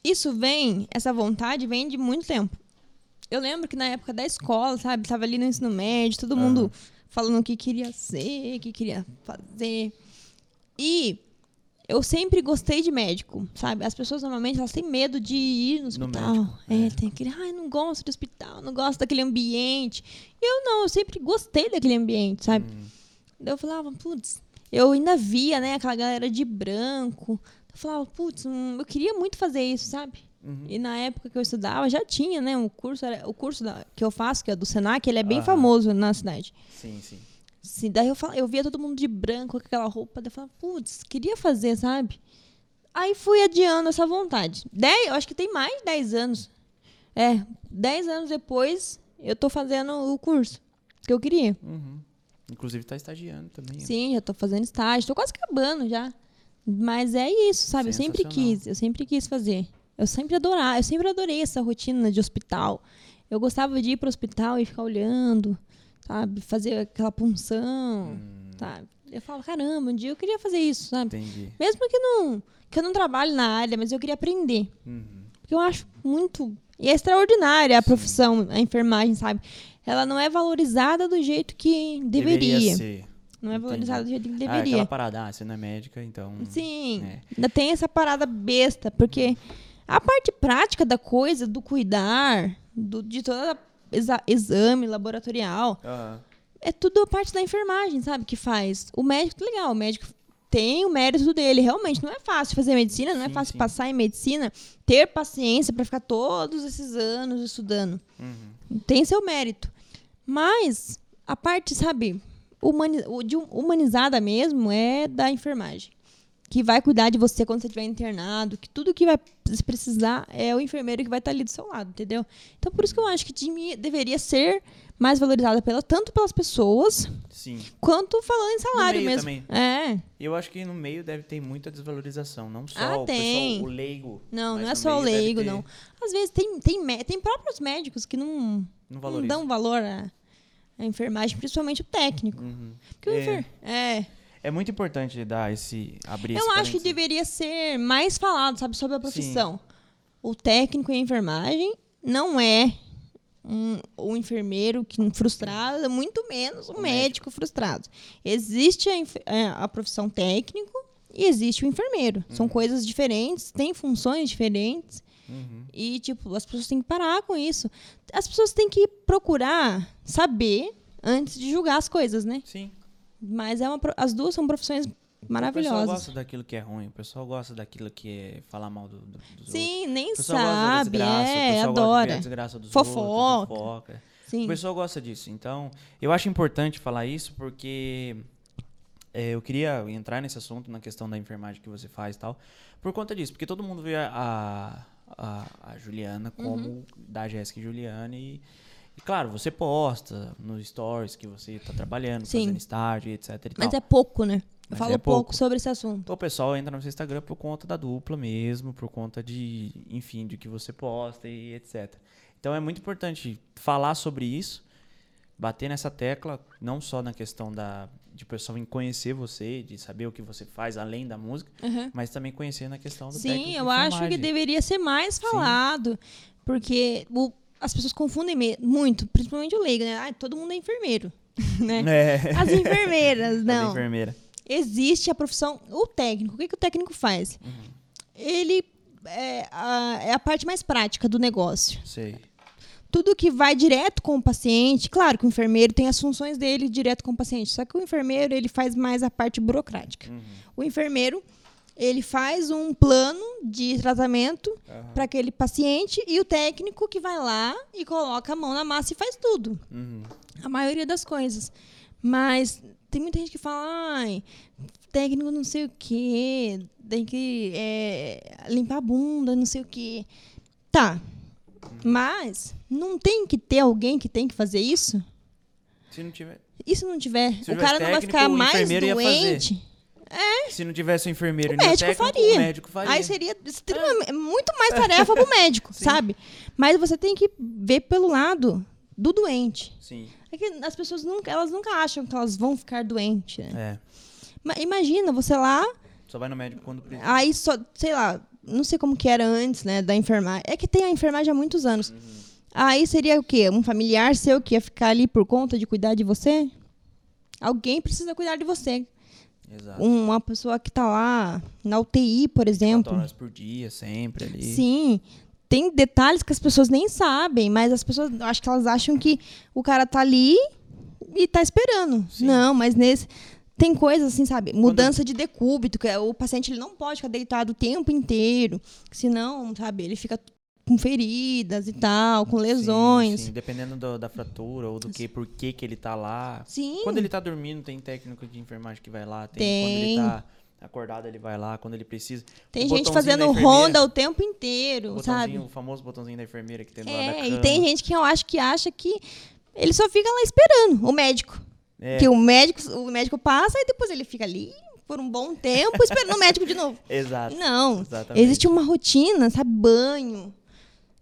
Isso vem, essa vontade vem de muito tempo. Eu lembro que na época da escola, sabe, tava ali no ensino médio, todo mundo falando o que queria ser, o que queria fazer. E eu sempre gostei de médico, sabe? As pessoas normalmente elas têm medo de ir no hospital. médico, é, é. tem aquele, ai, não gosto de hospital, não gosto daquele ambiente. E eu não, eu sempre gostei daquele ambiente, sabe? Hum, eu falava, putz, eu ainda via, né, aquela galera de branco. Eu falava, putz, hum, eu queria muito fazer isso, sabe? Uhum. E na época que eu estudava, já tinha, né, o curso, era, o curso da- que eu faço, que é do Senac, ele é bem famoso na cidade. Sim, sim. Sim, daí eu, fal- eu via todo mundo de branco, com aquela roupa, daí eu falava, putz, queria fazer, sabe? Aí fui adiando essa vontade. Dez, eu acho que tem mais de 10 anos. É, 10 anos depois, eu tô fazendo o curso que eu queria. Uhum. Inclusive tá estagiando também. né? Sim, já tô fazendo estágio, tô quase acabando já. Mas é isso, sabe? Eu sempre quis, eu sempre quis fazer. Eu sempre adorar, eu sempre adorei essa rotina de hospital. Eu gostava de ir pro hospital e ficar olhando, sabe? Fazer aquela punção, Hum, sabe? Eu falava, caramba, um dia eu queria fazer isso, sabe? entendi. Mesmo que não, que eu não trabalhe na área, mas eu queria aprender. Uhum. Porque eu acho muito. E é extraordinária a profissão, a enfermagem, sabe? Ela não é valorizada do jeito que deveria. ser. Não é Entendi. valorizada do jeito que Ah, deveria. aquela parada, ah, você não é médica, então... Sim. É. Ainda tem essa parada besta, porque a parte prática da coisa, do cuidar, do, de toda exa- exame laboratorial, Aham. é tudo a parte da enfermagem, sabe? Que faz. O médico, legal, o médico tem o mérito dele. Realmente, não é fácil fazer medicina, não é Sim, fácil sim. passar em medicina, ter paciência para ficar todos esses anos estudando. Uhum. Tem seu mérito. Mas a parte, sabe, humani o de hum- humanizada mesmo é da enfermagem. Que vai cuidar de você quando você estiver internado, que tudo que vai precisar é o enfermeiro que vai estar ali do seu lado, entendeu? Então por isso que eu acho que devia- deveria ser mais valorizada pela, tanto pelas pessoas Sim. quanto falando em salário mesmo. também. É. Eu acho que no meio deve ter muita desvalorização, não só Ah, o tem. pessoal, o leigo. Não, não é só o leigo, ter- não. Às vezes tem, tem, tem próprios médicos que não, Não não dão valor à, à enfermagem, principalmente o técnico. Uhum. Porque o É. enfer... é. É muito importante dar esse abrir esse Eu acho que deveria ser mais falado, sabe, sobre a profissão. O técnico em enfermagem não é um, um enfermeiro que frustrado, muito menos um O médico frustrado. Existe a, é, a profissão técnico e existe o enfermeiro. São coisas diferentes, têm funções diferentes. Uhum. E, tipo, as pessoas têm que parar com isso. As pessoas têm que procurar saber antes de julgar as coisas, né? Sim. Mas é uma, as duas são profissões O pessoal maravilhosas. gosta daquilo que é ruim, o pessoal gosta daquilo que é falar mal do, do, dos outros. Sim, nem O pessoal gosta da sabe, desgraça, é, pessoal gosta de ver a adora. desgraça dos Fofoca. outros, fofoca. Sim. O pessoal gosta disso. Então, eu acho importante falar isso porque é, eu queria entrar nesse assunto, na questão da enfermagem que você faz e tal, por conta disso. Porque todo mundo vê a, a, a Juliana Uhum. como da Jéssica e Juliana e, e, claro, você posta nos stories que você está trabalhando, Sim. fazendo estágio, etc e Mas é pouco, né? Eu Mas falo é pouco. pouco. sobre esse assunto. Então, o pessoal entra no seu Instagram por conta da dupla mesmo, por conta de, enfim, de que você posta e etc. Então é muito importante falar sobre isso, bater nessa tecla, não só na questão da de o pessoal em conhecer você, de saber o que você faz além da música, Uhum. mas também conhecer na questão do Sim, eu acho que deveria ser mais falado. Porque o- as pessoas confundem muito, principalmente o leigo, né? Ah, todo mundo é enfermeiro. [laughs] né? É. As enfermeiras, As não. enfermeira. Existe a profissão. O técnico, o que, que o técnico faz? Uhum. Ele é a, é a parte mais prática do negócio. Sei. tudo que vai direto com o paciente, claro que o enfermeiro tem as funções dele direto com o paciente, só que o enfermeiro ele faz mais a parte burocrática. Uhum. O enfermeiro ele faz um plano de tratamento Aham. para aquele paciente e o técnico que vai lá e coloca a mão na massa e faz tudo, Uhum. a maioria das coisas. Mas tem muita gente que fala, ai, técnico não sei o quê, tem que é, limpar a bunda, não sei o quê. Tá, Mas não tem que ter alguém que tem que fazer isso? Se não tiver. E se não tiver? Se o cara não vai ficar mais enfermeiro doente? Se não tivesse o enfermeiro O médico faria. o médico faria. Aí seria extremamente, muito mais tarefa pro médico, [laughs] Sim. sabe? Mas você tem que ver pelo lado do doente. Sim. É que as pessoas nunca, elas nunca acham que elas vão ficar doentes. né? É. Mas imagina, você lá, Só vai no médico quando precisa. aí só, sei lá, não sei como que era antes, né, da enfermagem. É que tem a enfermagem há muitos anos. Aí seria o quê? Um familiar seu que ia ficar ali por conta de cuidar de você? Alguém precisa cuidar de você. Exato. Uma pessoa que tá lá na UTI, por Quatro exemplo. horas por dia, sempre ali. Sim. Tem detalhes que as pessoas nem sabem, mas as pessoas, acho que elas acham que o cara tá ali e tá esperando. Sim. Não, mas nesse tem coisas assim, sabe? Mudança de decúbito, que é, o paciente ele não pode ficar deitado o tempo inteiro, senão, sabe, ele fica com feridas e tal, com Sim, lesões. Sim, dependendo do- da fratura ou do que, por que que ele tá lá. Sim. Quando ele tá dormindo, tem técnico de enfermagem que vai lá. Tem, Tem. Quando ele tá acordado, ele vai lá. Quando ele precisa. Tem O gente fazendo ronda o tempo inteiro, o sabe? O famoso botãozinho da enfermeira que tem do lado da É, cama. e tem gente que eu acho que acha que ele só fica lá esperando o médico. É, Que o médico, o médico passa e depois ele fica ali por um bom tempo esperando o médico de novo. [laughs] Exato. Não. Exatamente. Existe uma rotina, sabe? Banho.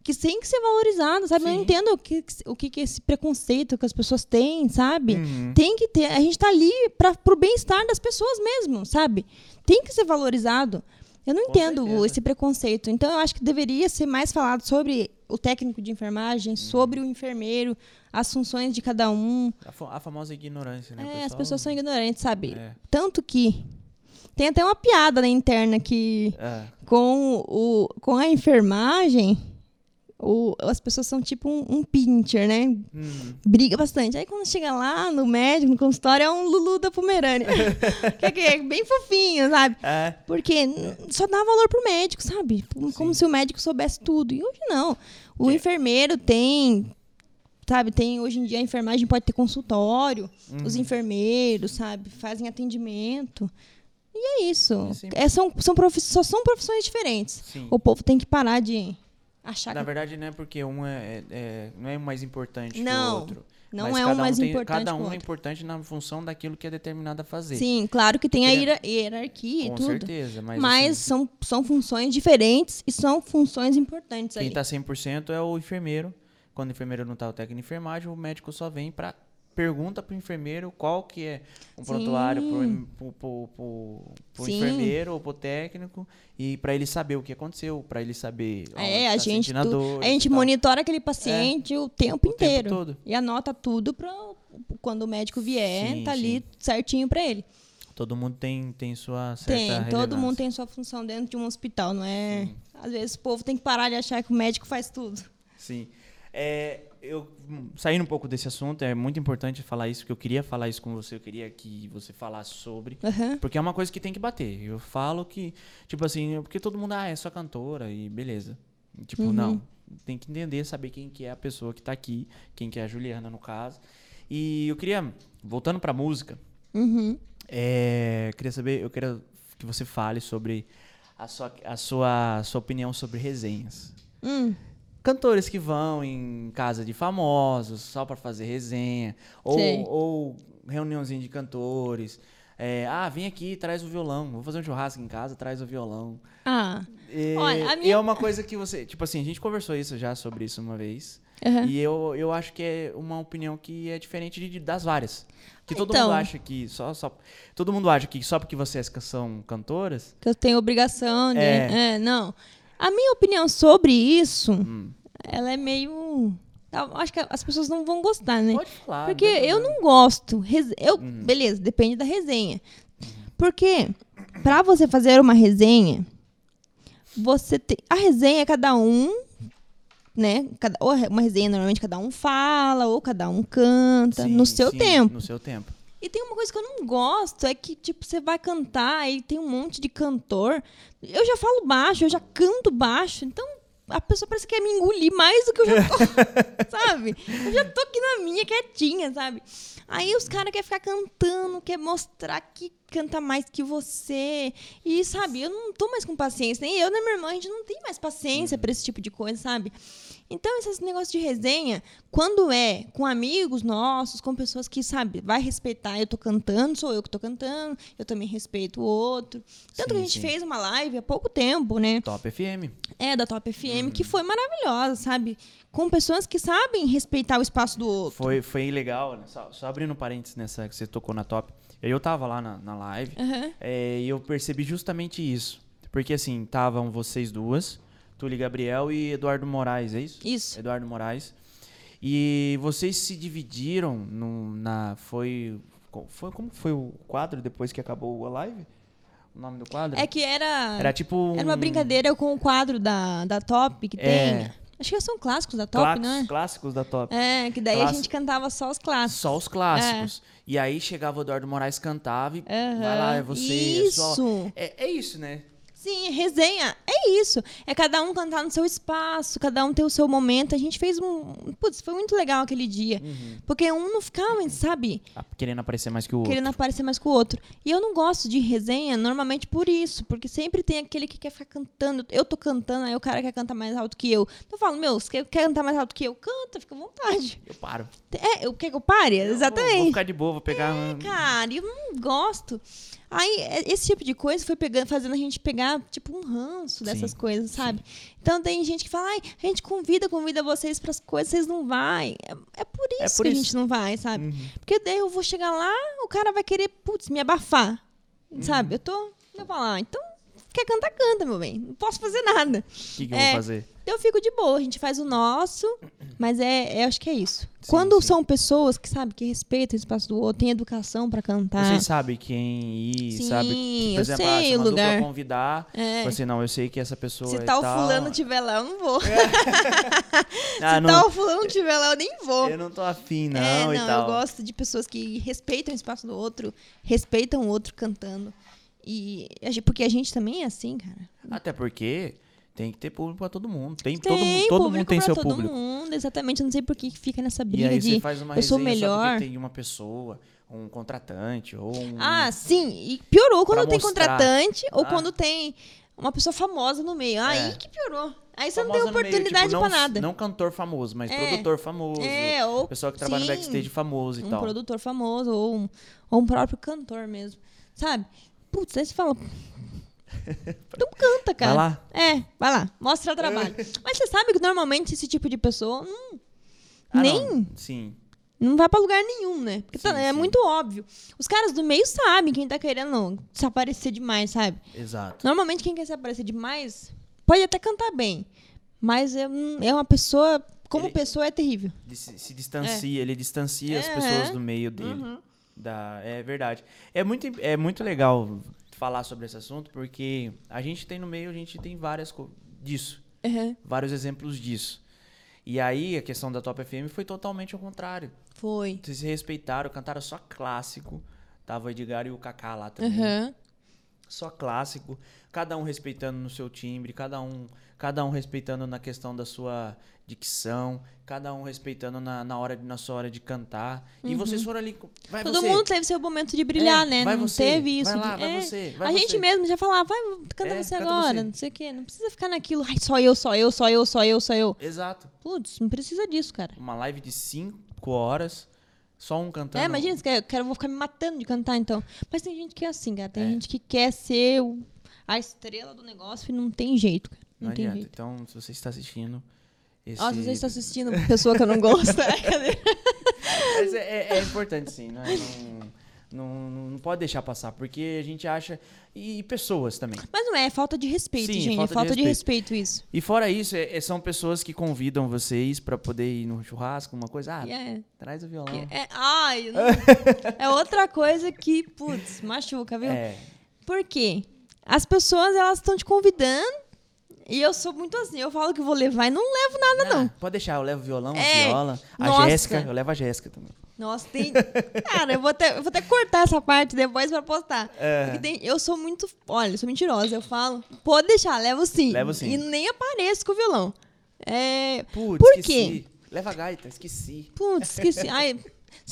Que tem que ser valorizado, sabe? Eu Sim. não entendo o que, o que que é esse preconceito que as pessoas têm, sabe? Uhum. Tem que ter. A gente tá ali para pro bem-estar das pessoas mesmo, sabe? Tem que ser valorizado. Eu não Com entendo certeza. esse preconceito. Então, eu acho que deveria ser mais falado sobre o técnico de enfermagem, Uhum. sobre o enfermeiro, as funções de cada um. A, fa- a famosa ignorância, né? É, O as pessoal- pessoas são ignorantes, sabe? É. Tanto que tem até uma piada na interna que É. com, o, com a enfermagem, o, as pessoas são tipo um, um pincher, né? Uhum. Briga bastante. Aí quando chega lá no médico, no consultório, é um Lulu da Pomerânia. [laughs] que, é, que é bem fofinho, sabe? É. Porque só dá valor pro médico, sabe? Como, como se o médico soubesse tudo. E hoje não. O É. enfermeiro tem. Sabe, tem hoje em dia a enfermagem pode ter consultório, os Uhum. enfermeiros, sabe, fazem atendimento. E é isso. Sim. É, são, são profi- só são profissões diferentes. Sim. O povo tem que parar de achar Na que verdade, não é porque um é, é- não é mais importante que o Não, outro. não mas é um cada mais tem- importante Cada um é importante na função daquilo que é determinado a fazer. Sim, claro que tem a Porque- hierarquia e Com tudo. certeza. Mas, Mas, assim, são, são funções diferentes e são funções importantes quem ali. tá 100% é o enfermeiro. Quando o enfermeiro não tá o técnico de enfermagem, o médico só vem para pergunta pro enfermeiro qual que é um Sim. prontuário pro, em- pro, pro, pro- pro Sim. enfermeiro ou pro técnico e para ele saber o que aconteceu, para ele saber É, a tá gente, tu- dor a gente monitora aquele paciente o tempo O tempo inteiro. todo. E anota tudo para quando o médico vier, Sim, tá ali sim. certinho para ele. Todo mundo tem, tem sua certa Tem, todo relevância. mundo tem sua função dentro de um hospital, não é? Às vezes o povo tem que parar de achar que o médico faz tudo. Sim. É, eu saindo um pouco desse assunto, é muito importante falar isso, porque eu queria falar isso com você, eu queria que você falasse sobre. Aham. Porque é uma coisa que tem que bater. Eu falo que, tipo assim, porque todo mundo, ah, é só cantora e beleza. Tipo, Uhum. não. Tem que entender, saber quem que é a pessoa que tá aqui, quem que é a Juliana, no caso. E eu queria, voltando pra música, Uhum. é, queria saber, eu quero que você fale sobre a sua, a sua, sua opinião sobre resenhas. Hum. Cantores que vão em casa de famosos só pra fazer resenha. Ou, ou reuniãozinha de cantores. É, ah, vem aqui, traz o violão. Vou fazer um churrasco em casa, traz o violão. Ah. E, Olha, a e minha- é uma coisa que você. Tipo assim, a gente conversou isso já sobre isso uma vez. Aham. E eu, eu acho que é uma opinião que é diferente de- das várias. Que todo Então. mundo acha que só, só. Todo mundo acha que só porque vocês são cantoras. Que eu tenho obrigação de. É. É, não. A minha opinião sobre isso, Hum, ela é meio. Acho que as pessoas não vão gostar, né? pode falar. Porque eu não gosto. Eu, Uhum. Beleza, depende da resenha. Porque pra você fazer uma resenha, você tem. A resenha é cada um, né? Cada, ou uma resenha, normalmente, cada um fala, ou cada um canta, Sim, no seu sim, tempo. No seu tempo. E tem uma coisa que eu não gosto, é que, tipo, você vai cantar e tem um monte de cantor. Eu já falo baixo, eu já canto baixo, então a pessoa parece que quer me engolir mais do que eu já tô, [laughs] sabe? Eu já tô aqui na minha, quietinha, sabe? Aí os caras querem ficar cantando, quer mostrar que canta mais que você. E, sabe, eu não tô mais com paciência. Nem eu, nem minha irmã, a gente não tem mais paciência pra esse tipo de coisa, sabe? Então, esses negócios de resenha, quando é com amigos nossos, com pessoas que, sabe, vai respeitar, eu tô cantando, sou eu que tô cantando, eu também respeito o outro. Tanto Sim, que a gente sim. fez uma live há pouco tempo, né? Top FM. É, da Top FM, Uhum. que foi maravilhosa, sabe? Com pessoas que sabem respeitar o espaço do outro. Foi, foi legal, né? só, só abrindo parênteses nessa que você tocou na top. Eu tava lá na, na live Aham. é, e eu percebi justamente isso. Porque assim, estavam vocês duas, Túlio Gabriel e Eduardo Moraes, é isso? Isso. Eduardo Moraes. E vocês se dividiram no, na. Foi, foi. Como foi o quadro depois que acabou a live? O nome do quadro? É que era. Era tipo. um- Era uma brincadeira com o quadro da, da Top que É. tem. Acho que são clássicos da Top, clássicos, não é? clássicos da top. É, que daí a gente cantava só os clássicos. Só os clássicos. E aí chegava o Eduardo Moraes cantava e Aham. vai lá, é você. é só- Isso. É, é isso, né? Sim, resenha. É isso. É cada um cantar no seu espaço, cada um ter o seu momento. A gente fez um. Putz, foi muito legal aquele dia. Uhum. Porque um não ficava, sabe, Ah, Querendo aparecer mais que o outro. querendo aparecer mais que o outro. E eu não gosto de resenha normalmente por isso. Porque sempre tem aquele que quer ficar cantando. Eu tô cantando, aí o cara quer cantar mais alto que eu. Eu falo, meu, você quer, quer cantar mais alto que eu? Canta, fica à vontade. Eu paro. É, eu quer que eu pare? Vou- Exatamente. Vou, ficar de boa, vou pegar. um- Cara, eu não gosto. Aí, é- esse tipo de coisa foi pegando, fazendo a gente pegar, tipo, um ranço dessas Sim, coisas, sabe? Então tem gente que fala, ai, a gente convida, convida vocês pras coisas, vocês não vai. É, é por isso É por que a isso. gente não vai, sabe? Uhum. Porque daí eu vou chegar lá, o cara vai querer, putz, me abafar. Uhum. Sabe? Eu tô. Eu vou falar, então, quer cantar, canta, meu bem. Não posso fazer nada. O que, que eu É. vou fazer? Então eu fico de boa, a gente faz o nosso, mas é, é acho que é isso. Sim, Quando sim. são pessoas que, sabe, que respeitam o espaço do outro, tem educação pra cantar. Vocês sabem quem ir, Sim, sabe? eu Por exemplo, sei ah, se o uma lugar. dupla convidar, É. você não, eu sei que essa pessoa Se é tal tal. fulano tiver lá, eu não vou. [laughs] [laughs] Ah, Se não, tal fulano tiver lá, eu nem vou. eu não tô afim, não, é, e não, tal. eu gosto de pessoas que respeitam o espaço do outro, respeitam o outro cantando. E porque a gente também é assim, cara. Até porque tem que ter público pra todo mundo. Tem, Tem todo mundo, todo mundo tem pra seu todo público. mundo, exatamente. Eu não sei por que fica nessa E briga aí de você faz uma eu sou melhor. tem uma pessoa, um contratante ou um... Ah, sim. E piorou quando tem mostrar. contratante ou Ah. quando tem uma pessoa famosa no meio. Aí É. que piorou. Aí você não famosa tem no meio, oportunidade tipo, pra não, nada. Não cantor famoso, mas É. produtor famoso. É, ou Pessoa que trabalha no sim, backstage famoso e um tal. produtor famoso ou um, ou um próprio cantor mesmo. Sabe? Putz, aí você fala. Então canta, cara. Vai lá. É, vai lá, mostra o trabalho. Mas você sabe que normalmente esse tipo de pessoa não, Ah, nem não. Sim. não vai pra lugar nenhum, né? Porque tá- Sim, é sim. muito óbvio. Os caras do meio sabem quem tá querendo se aparecer demais, sabe? Exato. Normalmente quem quer se aparecer demais pode até cantar bem, mas é, um- é uma pessoa, como Ele- pessoa é terrível. Se, se distancia, ele distancia as É. pessoas do meio dele. Uhum. Da, é verdade. É muito, é muito legal falar sobre esse assunto, porque a gente tem no meio, a gente tem várias disso. Uhum. Vários exemplos disso. E aí, a questão da Top FM foi totalmente ao contrário. Foi. Vocês se respeitaram, cantaram só clássico. Tava o Edgar e o Kaká lá também. Uhum. Só clássico. Cada um respeitando no seu timbre, cada um, cada um respeitando na questão da sua dicção, cada um respeitando na, na, hora, de- na sua hora de cantar. E vocês foram ali. Vai Uhum. Todo você. mundo teve seu momento de brilhar, É, né? vai não você, teve isso. vai lá, de- vai é. você, vai a você. gente mesmo já falava, vai, canta É, você canta agora, você. não sei o quê. Não precisa ficar naquilo, ai, só eu, só eu, só eu, só eu, só eu. Exato. Putz, não precisa disso, cara. Uma live de 5 horas, só um cantando. É, imagina, você quer, eu quero, vou ficar me matando de cantar, então. Mas tem gente que é assim, cara. Tem É. gente que quer ser o- a estrela do negócio e não tem jeito, cara. Não, Não tem adianta. jeito. Então, se você está assistindo. Esse... Ó, se você está assistindo [laughs] pessoa que eu não gosto, é, [laughs] cadê? Mas é, é- é importante, sim. Não, é- não, não, não pode deixar passar, porque a gente acha. E, pessoas também. Mas não é, é falta de respeito, Sim, gente. falta é de falta de respeito. respeito isso. E fora isso, é- é- são pessoas que convidam vocês pra poder ir num churrasco, uma coisa. Ah, E é, traz o violão. é, ai, [laughs] não- é outra coisa que, putz, machuca, viu? É, Por quê? As pessoas, elas estão te convidando e eu sou muito assim. Eu falo que vou levar e não levo nada, não. Pode deixar, eu levo violão, É, viola. A. Jéssica, eu levo a Jéssica também. Nossa, tem. Cara, eu vou até, eu vou até cortar essa parte depois pra postar. É. Porque tem- eu sou muito. Olha, eu sou mentirosa. Eu falo, pode deixar, levo sim. Levo sim. E nem apareço com o violão. É. Putz, Por esqueci. quê? Leva a gaita, esqueci. Putz, esqueci. [laughs] Aí,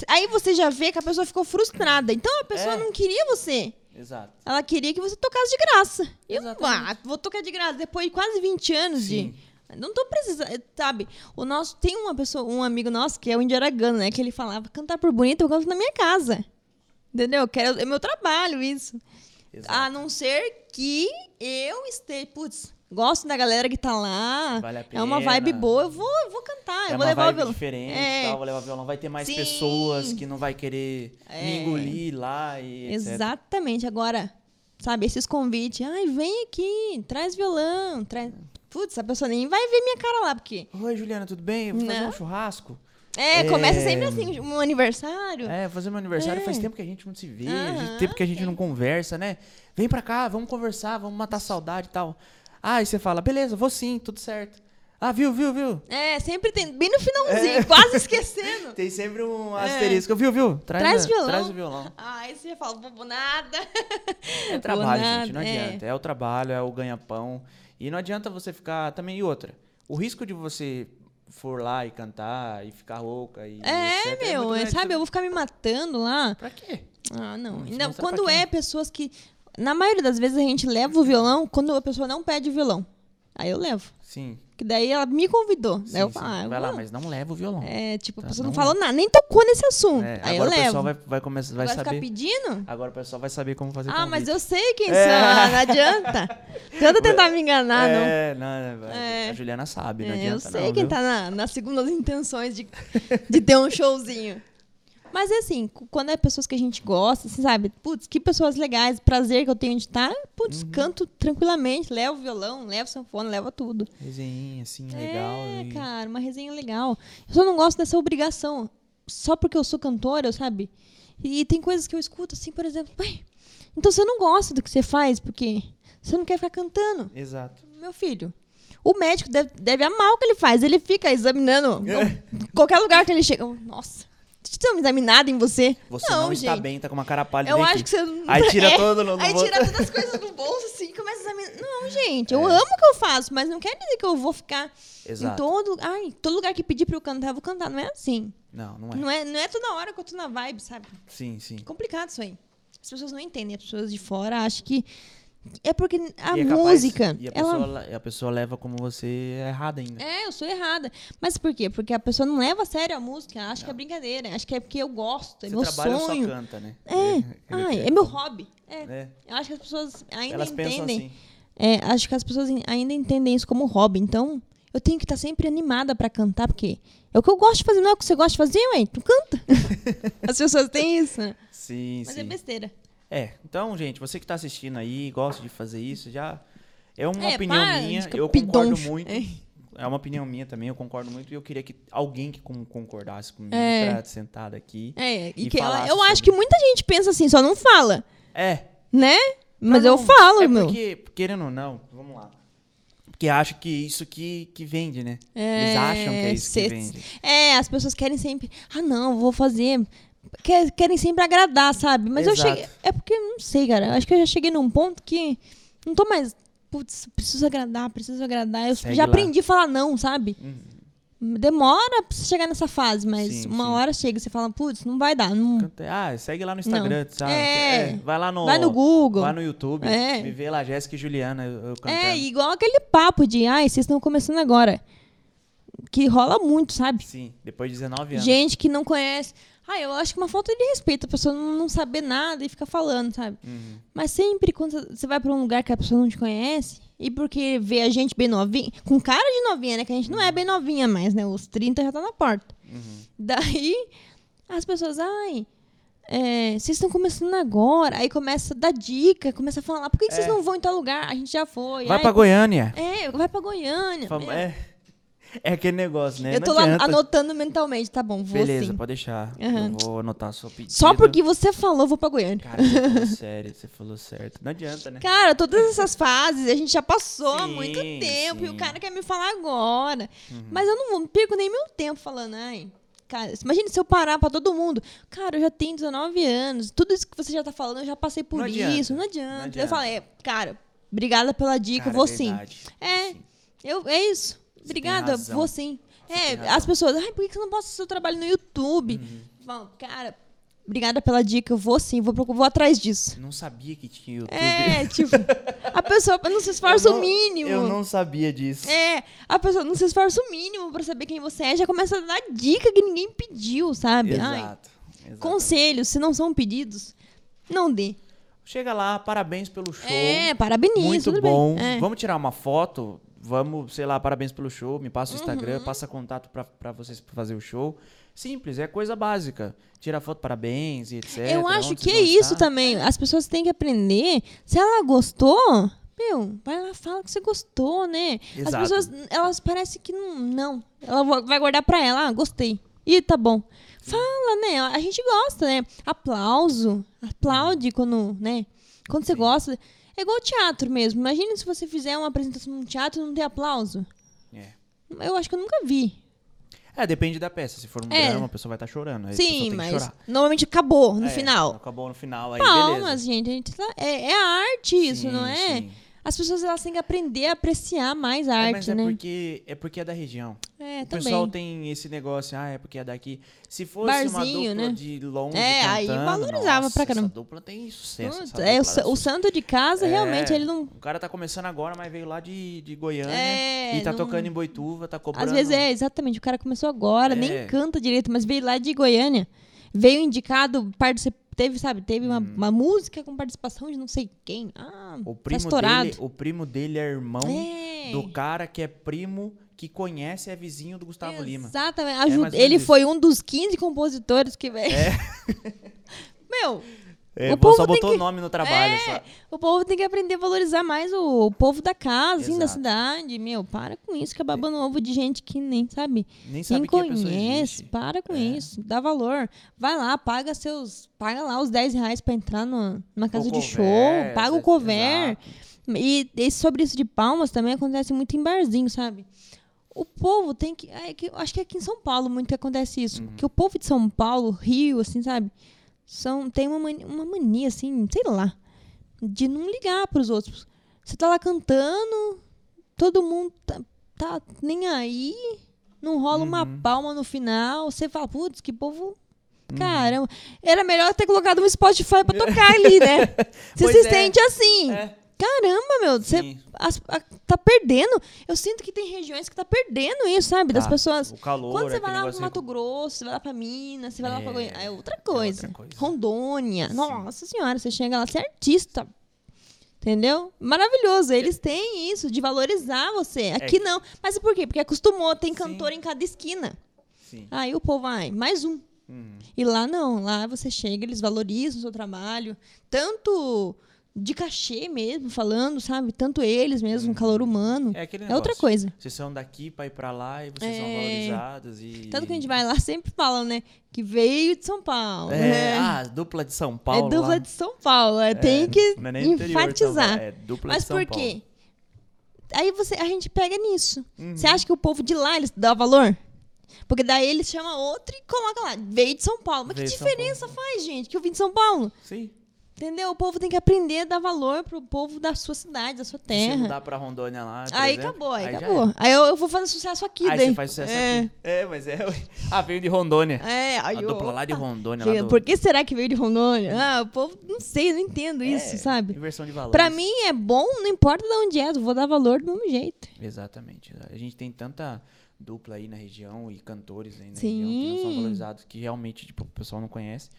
aí você já vê que a pessoa ficou frustrada. Então a pessoa É. não queria você. Exato. Ela queria que você tocasse de graça. Eu, ah, vou tocar de graça. Depois de quase 20 anos Sim. de. Não tô precisando, sabe? O nosso tem uma pessoa, um amigo nosso que é o índio aragano, né? Que ele falava, cantar por bonito, eu canto na minha casa. Entendeu? Eu quero, é meu trabalho isso. Exato. A não ser que eu esteja, putz, gosto da galera que tá lá. Vale a É uma vibe boa, eu vou, eu vou cantar, é eu vou uma levar o violão. diferente, É. tal, vou levar violão. Vai ter mais Sim. pessoas que não vai querer me É. engolir lá e etc. Exatamente. Agora, sabe, esses convites, ai, vem aqui, traz violão, traz. Putz, a pessoa nem vai ver minha cara lá, porque. Oi, Juliana, tudo bem? Eu vou fazer um churrasco. É, É. começa sempre assim, um aniversário. É, fazer meu aniversário. É. Faz tempo que a gente não se vê, tempo que a gente tem. não conversa, né? Vem pra cá, vamos conversar, vamos matar saudade e tal. Ah, aí você fala, beleza, vou sim, tudo certo. Ah, viu, viu, viu? É, sempre tem, bem no finalzinho, É. quase esquecendo. [laughs] Tem sempre um asterisco. Viu, viu? Traz, Traz a- violão. Traz o violão. Aí você fala, vou vou nada. [laughs] É trabalho, nada, gente, não é. adianta. É. o trabalho, é o ganha-pão. E não adianta você ficar também. E outra, o risco de você for lá e cantar e ficar rouca e. É, etc, meu, muito é, sabe, eu vou ficar me matando lá. Pra quê? Ah, não. Ainda- mostrar quando é pessoas que. Na maioria das vezes a gente leva o violão quando a pessoa não pede o violão. Aí eu levo. Sim. Que daí ela me convidou. sim, daí eu falo, ah, eu Vai lá, mas não leva o violão. É, tipo, a Tá, pessoa não, não- falou nada, nem tocou nesse assunto. É, Aí eu agora o levo. pessoal vai, vai, começar, vai vai saber. ficar pedindo? Agora o pessoal vai saber como fazer Ah, mas convite. eu sei quem É. são, não adianta. Tenta tentar me enganar, não. É, não, vai- É. a Juliana sabe, não É, eu adianta sei não, quem viu? tá na, nas segundas intenções de, de ter um showzinho. [laughs] Mas é assim, quando é pessoas que a gente gosta, você sabe, putz, que pessoas legais, prazer que eu tenho de estar, putz, Uhum. canto tranquilamente, levo o violão, levo sanfona, levo tudo. Resenhinha, assim, legal. É, e- cara, uma resenha legal. Eu só não gosto dessa obrigação. Só porque eu sou cantora, sabe? E tem coisas que eu escuto, assim, por exemplo, "Ué, então você não gosta do que você faz porque você não quer ficar cantando. Exato. Meu filho, o médico deve, deve amar o que ele faz. Ele fica examinando É. qualquer lugar que ele chega. Nossa, uma examinada em você. Você não, está gente. bem, tá com uma cara pálida. Eu acho que você não Aí tira [laughs] é. todo no- no Aí bolso. tira todas as [laughs] coisas do bolso assim começa a examinar. Não, gente, eu É. amo o que eu faço, mas não quer dizer que eu vou ficar Exato. em todo, ai, todo lugar que pedir pra eu cantar, eu vou cantar. Não é assim. Não, não é. Não é, não é toda hora que eu tô na vibe, sabe? Sim, sim. É complicado isso aí. As pessoas não entendem, as pessoas de fora acham que é porque a é capaz- música, E a, ela pessoa, a pessoa leva como você errada ainda. É, eu sou errada. Mas por quê? Porque a pessoa não leva a sério a música, acha que é brincadeira, acha que é porque eu gosto, é Você meu trabalha sonho. só canta, né? É, ai, [laughs] é meu hobby. É. É. Eu acho que as pessoas ainda Elas pensam entendem. assim. É, acho que as pessoas ainda entendem isso como hobby. Então, eu tenho que estar sempre animada pra cantar, porque é o que eu gosto de fazer, não é o que você gosta de fazer, ué? Tu canta. [laughs] as pessoas têm isso, né? Sim, Mas sim. é besteira. É, então, gente, você que tá assistindo aí, gosta de fazer isso, já é uma É, opinião para minha, eu concordo muito. É. É. uma opinião minha também, eu concordo muito e eu queria que alguém que con- concordasse comigo É. pra sentar aqui. É, e E que ela- eu acho sobre. que muita gente pensa assim, só não fala, É, né? Mas Pra eu não- falo, é meu. Porque, querendo ou não, vamos lá. Porque acho que isso que, que vende, né? É, Eles acham que é isso que cê- vende. É, as pessoas querem sempre. Ah, não, vou fazer. Quer- querem sempre agradar, sabe? Mas eu Exato. cheguei. É porque, não sei, cara. Acho que eu já cheguei num ponto que não tô mais. Putz, preciso agradar, preciso agradar. Eu Segue já lá. aprendi a falar não, sabe? Uhum. Demora pra você chegar nessa fase, mas Sim, uma sim. hora chega e você fala, putz, não vai dar. Não... Ah, segue lá no Instagram, sabe? É. vai lá no. Vai no Google. Vai no YouTube. É. Me vê lá, Jéssica e Juliana, eu, eu. É, igual aquele papo de, ai, vocês estão começando agora. Que rola muito, sabe? Sim, depois de 19 anos. Gente que não conhece. Ah, eu acho que é uma falta de respeito a pessoa não saber nada e ficar falando, sabe? Uhum. Mas sempre quando você vai pra um lugar que a pessoa não te conhece, e porque vê a gente bem novinha, com cara de novinha, né? Que a gente não é bem novinha mais, né? Os 30 já tá na porta. Uhum. Daí, as pessoas, ai, é, vocês estão começando agora. Aí começa a dar dica, começa a falar, por que, que vocês É. não vão em tal lugar? A gente já foi. Vai ai, pra Goiânia. É, vai pra Goiânia. Fam- É, é aquele negócio, né? eu tô adianta. anotando mentalmente, tá bom, vou Beleza, sim. pode deixar. Aham. Eu vou anotar a sua pedida. Só porque você falou, eu vou pra Goiânia. Cara, você falou [laughs] sério, você falou certo. Não adianta, né? Cara, todas essas [laughs] fases a gente já passou há Sim, muito tempo e o sim. cara quer me falar agora. Uhum. Mas eu não vou- não perco nem meu tempo falando, ai. Cara, imagine se eu parar pra todo mundo. Cara, eu já tenho 19 anos. Tudo isso que você já tá falando, eu já passei por Não adianta, isso. Não adianta. não Eu adianta. falei, é, cara, obrigada pela dica, Cara, eu vou é sim. É, Sim. eu, é isso. Obrigada, vou sim. Você É, as pessoas, ai, por que você não posta seu trabalho no YouTube? Uhum. Falam, cara, obrigada pela dica, eu vou sim, vou, vou atrás disso. Não sabia que tinha YouTube. É, [laughs] tipo, a pessoa não se esforça não- o mínimo. Eu não sabia disso. É, a pessoa não se esforça o mínimo pra saber quem você é, já começa a dar dica que ninguém pediu, sabe? Ai, Exato. exato. conselhos, se não são pedidos, não dê. Chega lá, parabéns pelo show. É, parabenizo, Muito bom. É. Vamos tirar uma foto. Vamos, sei lá, parabéns pelo show. Me passa o Instagram, Uhum. passa contato pra, pra vocês pra fazer o show. Simples, é coisa básica. Tira foto, parabéns e etc. Eu acho que é isso também. As pessoas têm que aprender. Se ela gostou, meu, vai lá, fala que você gostou, né? Exato. As pessoas, elas parecem que não. Não. Ela va- vai guardar pra ela, ah, gostei. E tá bom. Fala, né? A gente gosta, né? Aplauso. Aplaude quando, né? Quando você Sim. gosta. É igual teatro mesmo. Imagina se você fizer uma apresentação num teatro e não ter aplauso. É. Eu acho que eu nunca vi. É, depende da peça. Se for um É. drama, a pessoa vai estar chorando. A pessoa Sim, mas normalmente acabou no É, final. Acabou no final, aí Palmas, beleza. gente. A gente tá- é, é arte isso, Sim, não é? sim. As pessoas elas têm que aprender a apreciar mais a É, arte, mas é né? porque, é porque é da região. É, O também. pessoal tem esse negócio, ah, é porque é daqui. Se fosse Barzinho, uma dupla né? de longe É, aí cantando, valorizava nossa, pra caramba. Essa dupla tem sucesso. Essa é, o, dupla o santo de casa, É. realmente, ele não. O cara tá começando agora, mas veio lá de, de Goiânia É, e tá não- tocando em Boituva, tá cobrando. Às vezes é, exatamente. O cara começou agora, É. nem canta direito, mas veio lá de Goiânia. Veio indicado, particip- teve, sabe, teve uma, uma música com participação de não sei quem. Ah, Hum. O tá primo, estourado. dele, o primo dele é irmão É. do cara que é primo que conhece, é vizinho do Gustavo Lima. Exatamente. É ele isso. foi um dos 15 compositores que veio. [laughs] Meu, É, O só povo tem botou que- o nome no trabalho. É, só. o povo tem que aprender a valorizar mais o, o povo da casa, assim, da cidade. Meu, para com isso, que é babando ovo de gente que nem, sabe? Nem sabe Nem conhece. Para com É. isso. Dá valor. Vai lá, paga seus. Paga lá os 10 reais pra entrar numa, numa casa O de show. Paga o cover. E, e sobre isso de palmas também acontece muito em barzinho, sabe? O povo tem que. é que- acho que aqui em São Paulo muito que acontece isso. Uhum. Que o povo de São Paulo, Rio, assim, sabe? São, tem uma mania, uma mania, assim, sei lá, de não ligar pros outros. Você tá lá cantando, todo mundo tá, tá nem aí, não rola uma Uhum. palma no final. Você fala, putz, que povo. Caramba, era melhor ter colocado um Spotify pra tocar ali, né? [laughs] Você se é. sente assim. É, Caramba, meu, você tá perdendo. Eu sinto que tem regiões que tá perdendo isso, sabe? Das Tá. pessoas. O calor, Quando você vai lá pro Mato Grosso, você vai lá pra Minas, você vai lá pra É, Goiânia, é outra é coisa. outra coisa. Rondônia. Sim. Nossa senhora, você chega lá, você é artista. Entendeu? Maravilhoso. Eles têm isso, de valorizar você. Aqui não. Mas por quê? Porque acostumou, tem É. Sim. cantor em cada esquina. Sim. Aí o povo vai, mais um. Uhum. E lá não, lá você chega, eles valorizam o seu trabalho, tanto de cachê mesmo, falando, sabe? Tanto eles mesmo, um calor humano. É aquele É outra coisa. Vocês são daqui pra ir pra lá e vocês são É. valorizados e... Tanto que a gente vai lá sempre falam, né? Que veio de São Paulo. É, né? ah, dupla de São É Paulo dupla lá. de São Paulo. é, tem que não é nem interior de São enfatizar. Paulo, É dupla Mas de São por Paulo. quê? Aí você, a gente pega nisso. Uhum. Você acha que o povo de lá eles dão valor? Porque daí eles chamam outro e coloca lá, veio de São Paulo. Mas Veio que São diferença faz, gente? Que eu vim de São Paulo. Sim. Entendeu? O povo tem que aprender a dar valor pro povo da sua cidade, da sua Se terra. mudar pra Rondônia lá, Aí exemplo, acabou, aí, já acabou. é. Aí eu, eu vou fazer sucesso aqui, Aí daí. você faz sucesso é. aqui. É, mas é... Ah, veio de Rondônia. É, aí a eu, dupla lá de. Rondônia. Lá do... Por que será que veio de Rondônia? Ah, o povo, não sei, não entendo isso, É, sabe? Inversão de valores. Pra mim é bom, não importa de onde é, eu vou dar valor do mesmo jeito. Exatamente. A gente tem tanta dupla aí na região e cantores aí na Sim. região que não são valorizados, que realmente tipo, o pessoal não conhece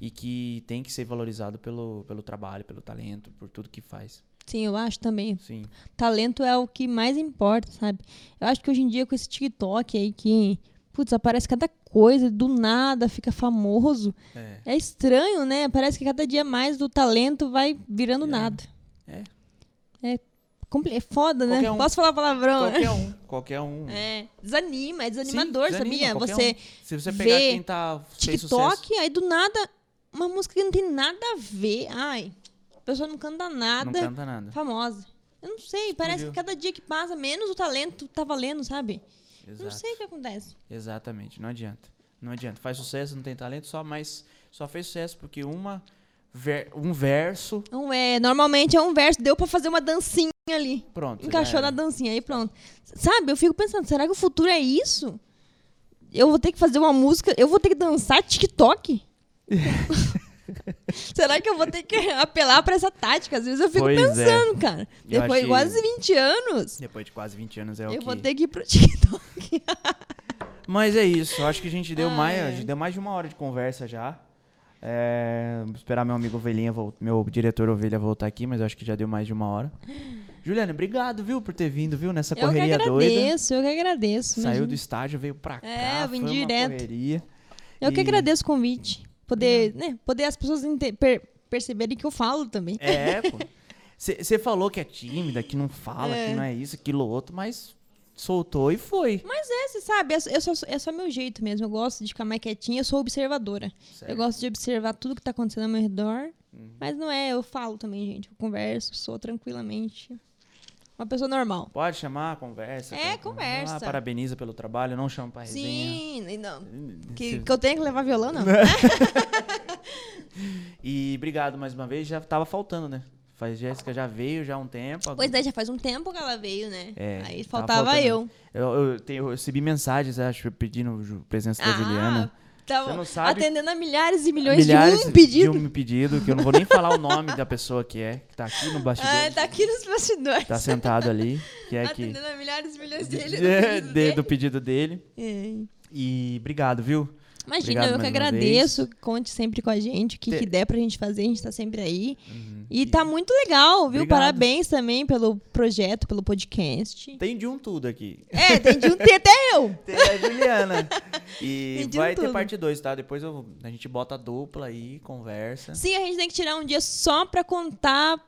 e que tem que ser valorizado pelo, pelo trabalho, pelo talento, por tudo que faz. Sim, eu acho também. Sim. Talento é o que mais importa, sabe? Eu acho que hoje em dia com esse TikTok aí que, putz, aparece cada coisa, do nada fica famoso. É. É estranho, né? Parece que cada dia mais do talento vai virando É. nada. É. É, é foda, né? Um. Posso falar palavrão? Qualquer [laughs] um. Qualquer um. É, desanima, é Sim, desanimador, desanima, sabia? Você um. Se você pegar vê quem tá TikTok, aí do nada, uma música que não tem nada a ver. Ai, a pessoa não canta nada, não canta nada. famosa. Eu não sei, parece Explodiu. que cada dia que passa, menos o talento tá valendo, sabe? Não Exato. sei o que acontece. Exatamente, não adianta. Não adianta. Faz sucesso, não tem talento, só mas só fez sucesso porque uma ver- um verso, Não é, normalmente é um verso, deu pra fazer uma dancinha ali. pronto. Encaixou na dancinha, aí pronto. Sabe, eu fico pensando, será que o futuro é isso? Eu vou ter que fazer uma música, eu vou ter que dançar TikTok? [laughs] Será que eu vou ter que apelar pra essa tática? Às vezes eu fico Pois é. pensando, cara. Eu Depois de quase 20 anos, Depois de quase 20 anos é o eu que... vou ter que ir pro [laughs] TikTok. Mas é isso, eu acho que a gente deu, Ah, mais, é. a gente deu mais de uma hora de conversa já. É, vou esperar meu amigo Ovelhinha, meu diretor Ovelha voltar aqui, mas eu acho que já deu mais de uma hora. Juliana, obrigado, viu, por ter vindo, viu, nessa Eu que correria doida. agradeço, eu que agradeço. Saiu imagina. do estádio, veio pra cá, É, eu vim foi direto. uma correria. Eu que E- agradeço o convite. Poder, né, poder as pessoas per- perceberem que eu falo também. É, pô. Você falou que é tímida, que não fala, É. que não é isso, aquilo outro, mas soltou e foi. Mas é, você sabe, é, só- eu sou, é só meu jeito mesmo. Eu gosto de ficar mais quietinha, eu sou observadora. Certo. Eu gosto de observar tudo que tá acontecendo ao meu redor. Uhum. Mas não é, eu falo também, gente. Eu converso, sou tranquilamente. Uma pessoa normal. Pode chamar, conversa. É, conversa. Ah, parabeniza pelo trabalho, não chama pra resenha. Sim, não. Que, Se- que eu tenho que levar violão, não. [laughs] E obrigado mais uma vez, já tava faltando, né? Faz Jéssica já veio já há um tempo. Pois é, já faz um tempo que ela veio, né? É, Aí tava faltava eu. Eu, eu, tenho- eu recebi mensagens, acho, pedindo presença da Juliana. Você não sabe- atendendo a milhares e milhões Milhares de um pedido. de um pedido, que eu não vou nem falar o nome da pessoa que é, que tá aqui no [laughs] bastidor. Ah, tá aqui nos bastidores. Tá sentado ali, que é que Atendendo a milhares e milhões [laughs] dele. de- no pedido de- dele. do pedido dele. É. E obrigado, viu? Imagina, Obrigado eu que agradeço. Conte sempre com a gente. O que, Te- que der pra gente fazer, a gente tá sempre aí. Uhum. E tá muito legal, viu? Obrigado. Parabéns também pelo projeto, pelo podcast. Tem de um tudo aqui. É, tem de um tem até eu. [laughs] Tem a Juliana. [laughs] E Tem vai um ter tudo. parte 2, tá? Depois eu- a gente bota a dupla aí, conversa. Sim, a gente tem que tirar um dia só pra contar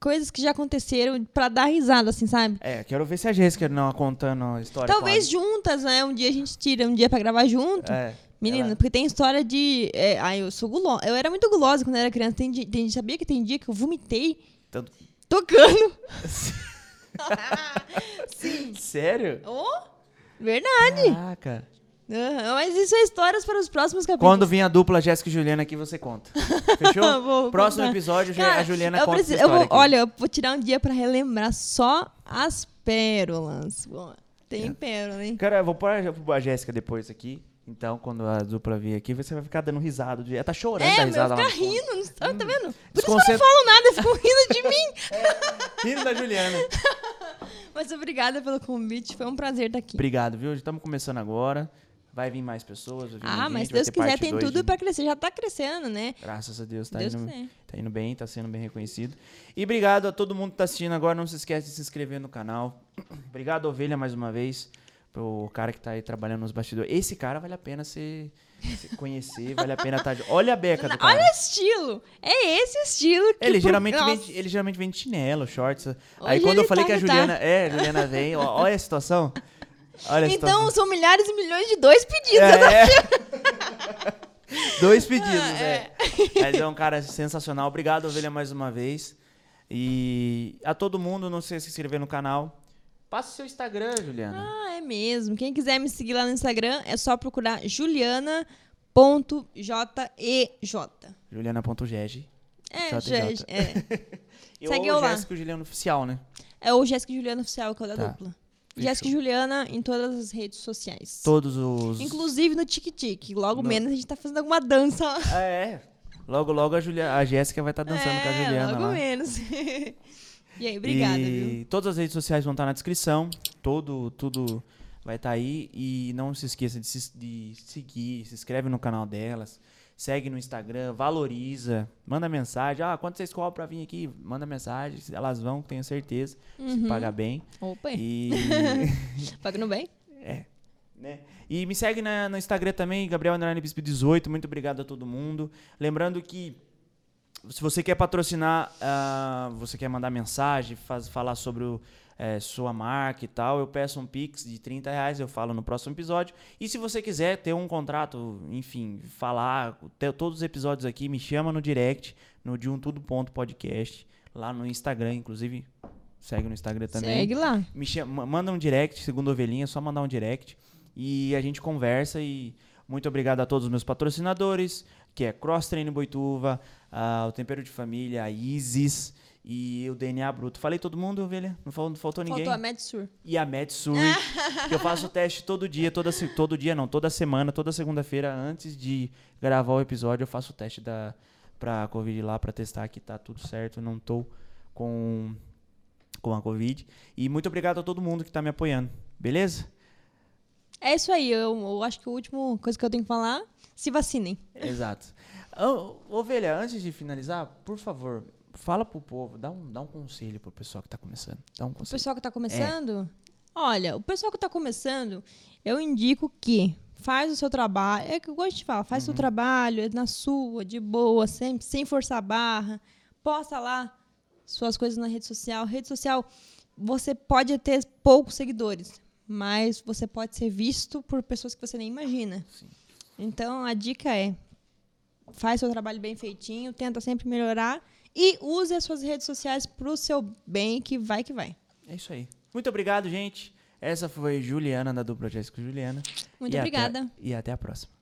coisas que já aconteceram, pra dar risada, assim, sabe? É, quero ver se a Jéssica não contando a história. Talvez juntas, né? Um dia a gente tira um dia pra gravar junto. É. Menina, ela- porque tem história de. É, ai, eu sou gulosa. Eu era muito gulosa quando eu era criança. Tem, tem, sabia que tem dia que eu vomitei Tanto- tocando. [laughs] Sério? Oh, verdade. Caraca. Aham, mas isso é histórias para os próximos capítulos. Quando vir a dupla Jéssica e Juliana aqui, você conta. Fechou? [laughs] Próximo episódio, Cara, a Juliana eu conta preciso- eu vou-. Olha, eu vou tirar um dia pra relembrar só as pérolas. Bom, tem pérola, hein? Cara, eu vou pôr a- a Jéssica depois aqui. Então, quando a dupla vir aqui, você vai ficar dando risada. Ela tá chorando É, da risada no fundo. rindo. Não, tá tá vendo? Por isso que eu não Desconcentra- falo nada, ficam rindo de mim. [laughs] Rindo da Juliana. [laughs] Mas obrigada pelo convite, foi um prazer estar aqui. Obrigado, viu? Estamos começando agora. Vai vir mais pessoas. vir Ah, mais mas gente, se Deus quiser, tem tudo de- pra crescer. Já tá crescendo, né? Graças a Deus, tá Deus indo, tá indo bem, tá sendo bem reconhecido. E obrigado a todo mundo que tá assistindo agora. Não se esquece de se inscrever no canal. [clears throat] Obrigado, Ovelha, mais uma vez. Pro cara que tá aí trabalhando nos bastidores. Esse cara vale a pena se, se conhecer, vale a pena estar. Olha a beca do cara. Olha o estilo. É esse estilo que. Ele geralmente, vem, ele geralmente vem de chinelo, shorts. Aí Hoje quando eu falei tá que a que tá. Juliana. É, a Juliana vem. ó, olha a situação. Olha a Então situação. são milhares e milhões de dois pedidos. É. [laughs] Dois pedidos, Ah, é. Mas é um cara sensacional. Obrigado, Ovelha, mais uma vez. E a todo mundo, não sei se inscrever no canal. Passa o seu Instagram, Juliana. Ah, é mesmo. Quem quiser me seguir lá no Instagram, é só procurar juliana.jej. Juliana.geg. É, gente, é. [laughs] E Segue o eu lá. Jéssica Juliano Oficial, né? É o Jéssica e Juliana Oficial, que é o da Tá. dupla. Jéssica e Juliana em todas as redes sociais. Todos os. Inclusive no TikTok. Logo No- menos a gente tá fazendo alguma dança lá. Ah, é. Logo, logo a, Julia... a Jéssica vai estar dançando com a É, Juliana logo lá. menos. [laughs] e aí, obrigada, e viu? todas as redes sociais vão estar na descrição. Todo, tudo vai estar aí. E não se esqueça de, se- de seguir, se inscreve no canal delas. Segue no Instagram, valoriza, manda mensagem. Ah, quanto vocês cobram pra vir aqui? Manda mensagem. Elas vão, tenho certeza. Se Uhum. pagar bem. Opa, E. [laughs] pagando bem? é. Né? E me segue na- no Instagram também, Gabriel Underline Bispo 18. Muito obrigado a todo mundo. Lembrando que se você quer patrocinar, ah, você quer mandar mensagem, faz- falar sobre o, eh, sua marca e tal, eu peço um Pix de 30 reais, eu falo no próximo episódio. E se você quiser ter um contrato, enfim, falar, ter todos os episódios aqui, me chama no direct, no de um tudo ponto podcast, lá no Instagram, inclusive. Segue no Instagram também Segue lá. me chama, manda um direct, segundo Ovelhinha, é só mandar um direct e a gente conversa e muito obrigado a todos os meus patrocinadores, que é Cross Treino Boituva, ah, o Tempero de Família, a Isis e o DNA Bruto. Falei todo mundo, ovelha? Não faltou, não faltou ninguém? Faltou a MedSur. E a Metsuri, [laughs] que eu faço o teste todo dia, toda, todo dia não, toda semana, toda segunda-feira, antes de gravar o episódio, eu faço o teste da, pra Covid lá, pra testar que tá tudo certo, não tô com, com a Covid. E muito obrigado a todo mundo que tá me apoiando, beleza? É isso aí. Eu, eu acho que a última coisa que eu tenho que falar, se vacinem. Exato. Ovelha, antes de finalizar, por favor, fala pro povo, dá um, dá um conselho pro pessoal que tá começando. Dá um O conselho. pessoal que tá começando, olha, o pessoal que tá começando, eu indico que faz o seu trabalho. É que eu gosto de falar, faz o seu trabalho, é na sua, de boa, sem, sem forçar a barra. Posta lá suas coisas na rede social. Rede social, você pode ter poucos seguidores, mas você pode ser visto por pessoas que você nem imagina. Sim. Então, a dica é: faz seu trabalho bem feitinho, tenta sempre melhorar e use as suas redes sociais pro seu bem, que vai que vai. É isso aí. Muito obrigado, gente. Essa foi Juliana da dupla Jéssica Juliana. Muito E até- obrigada. e até a próxima.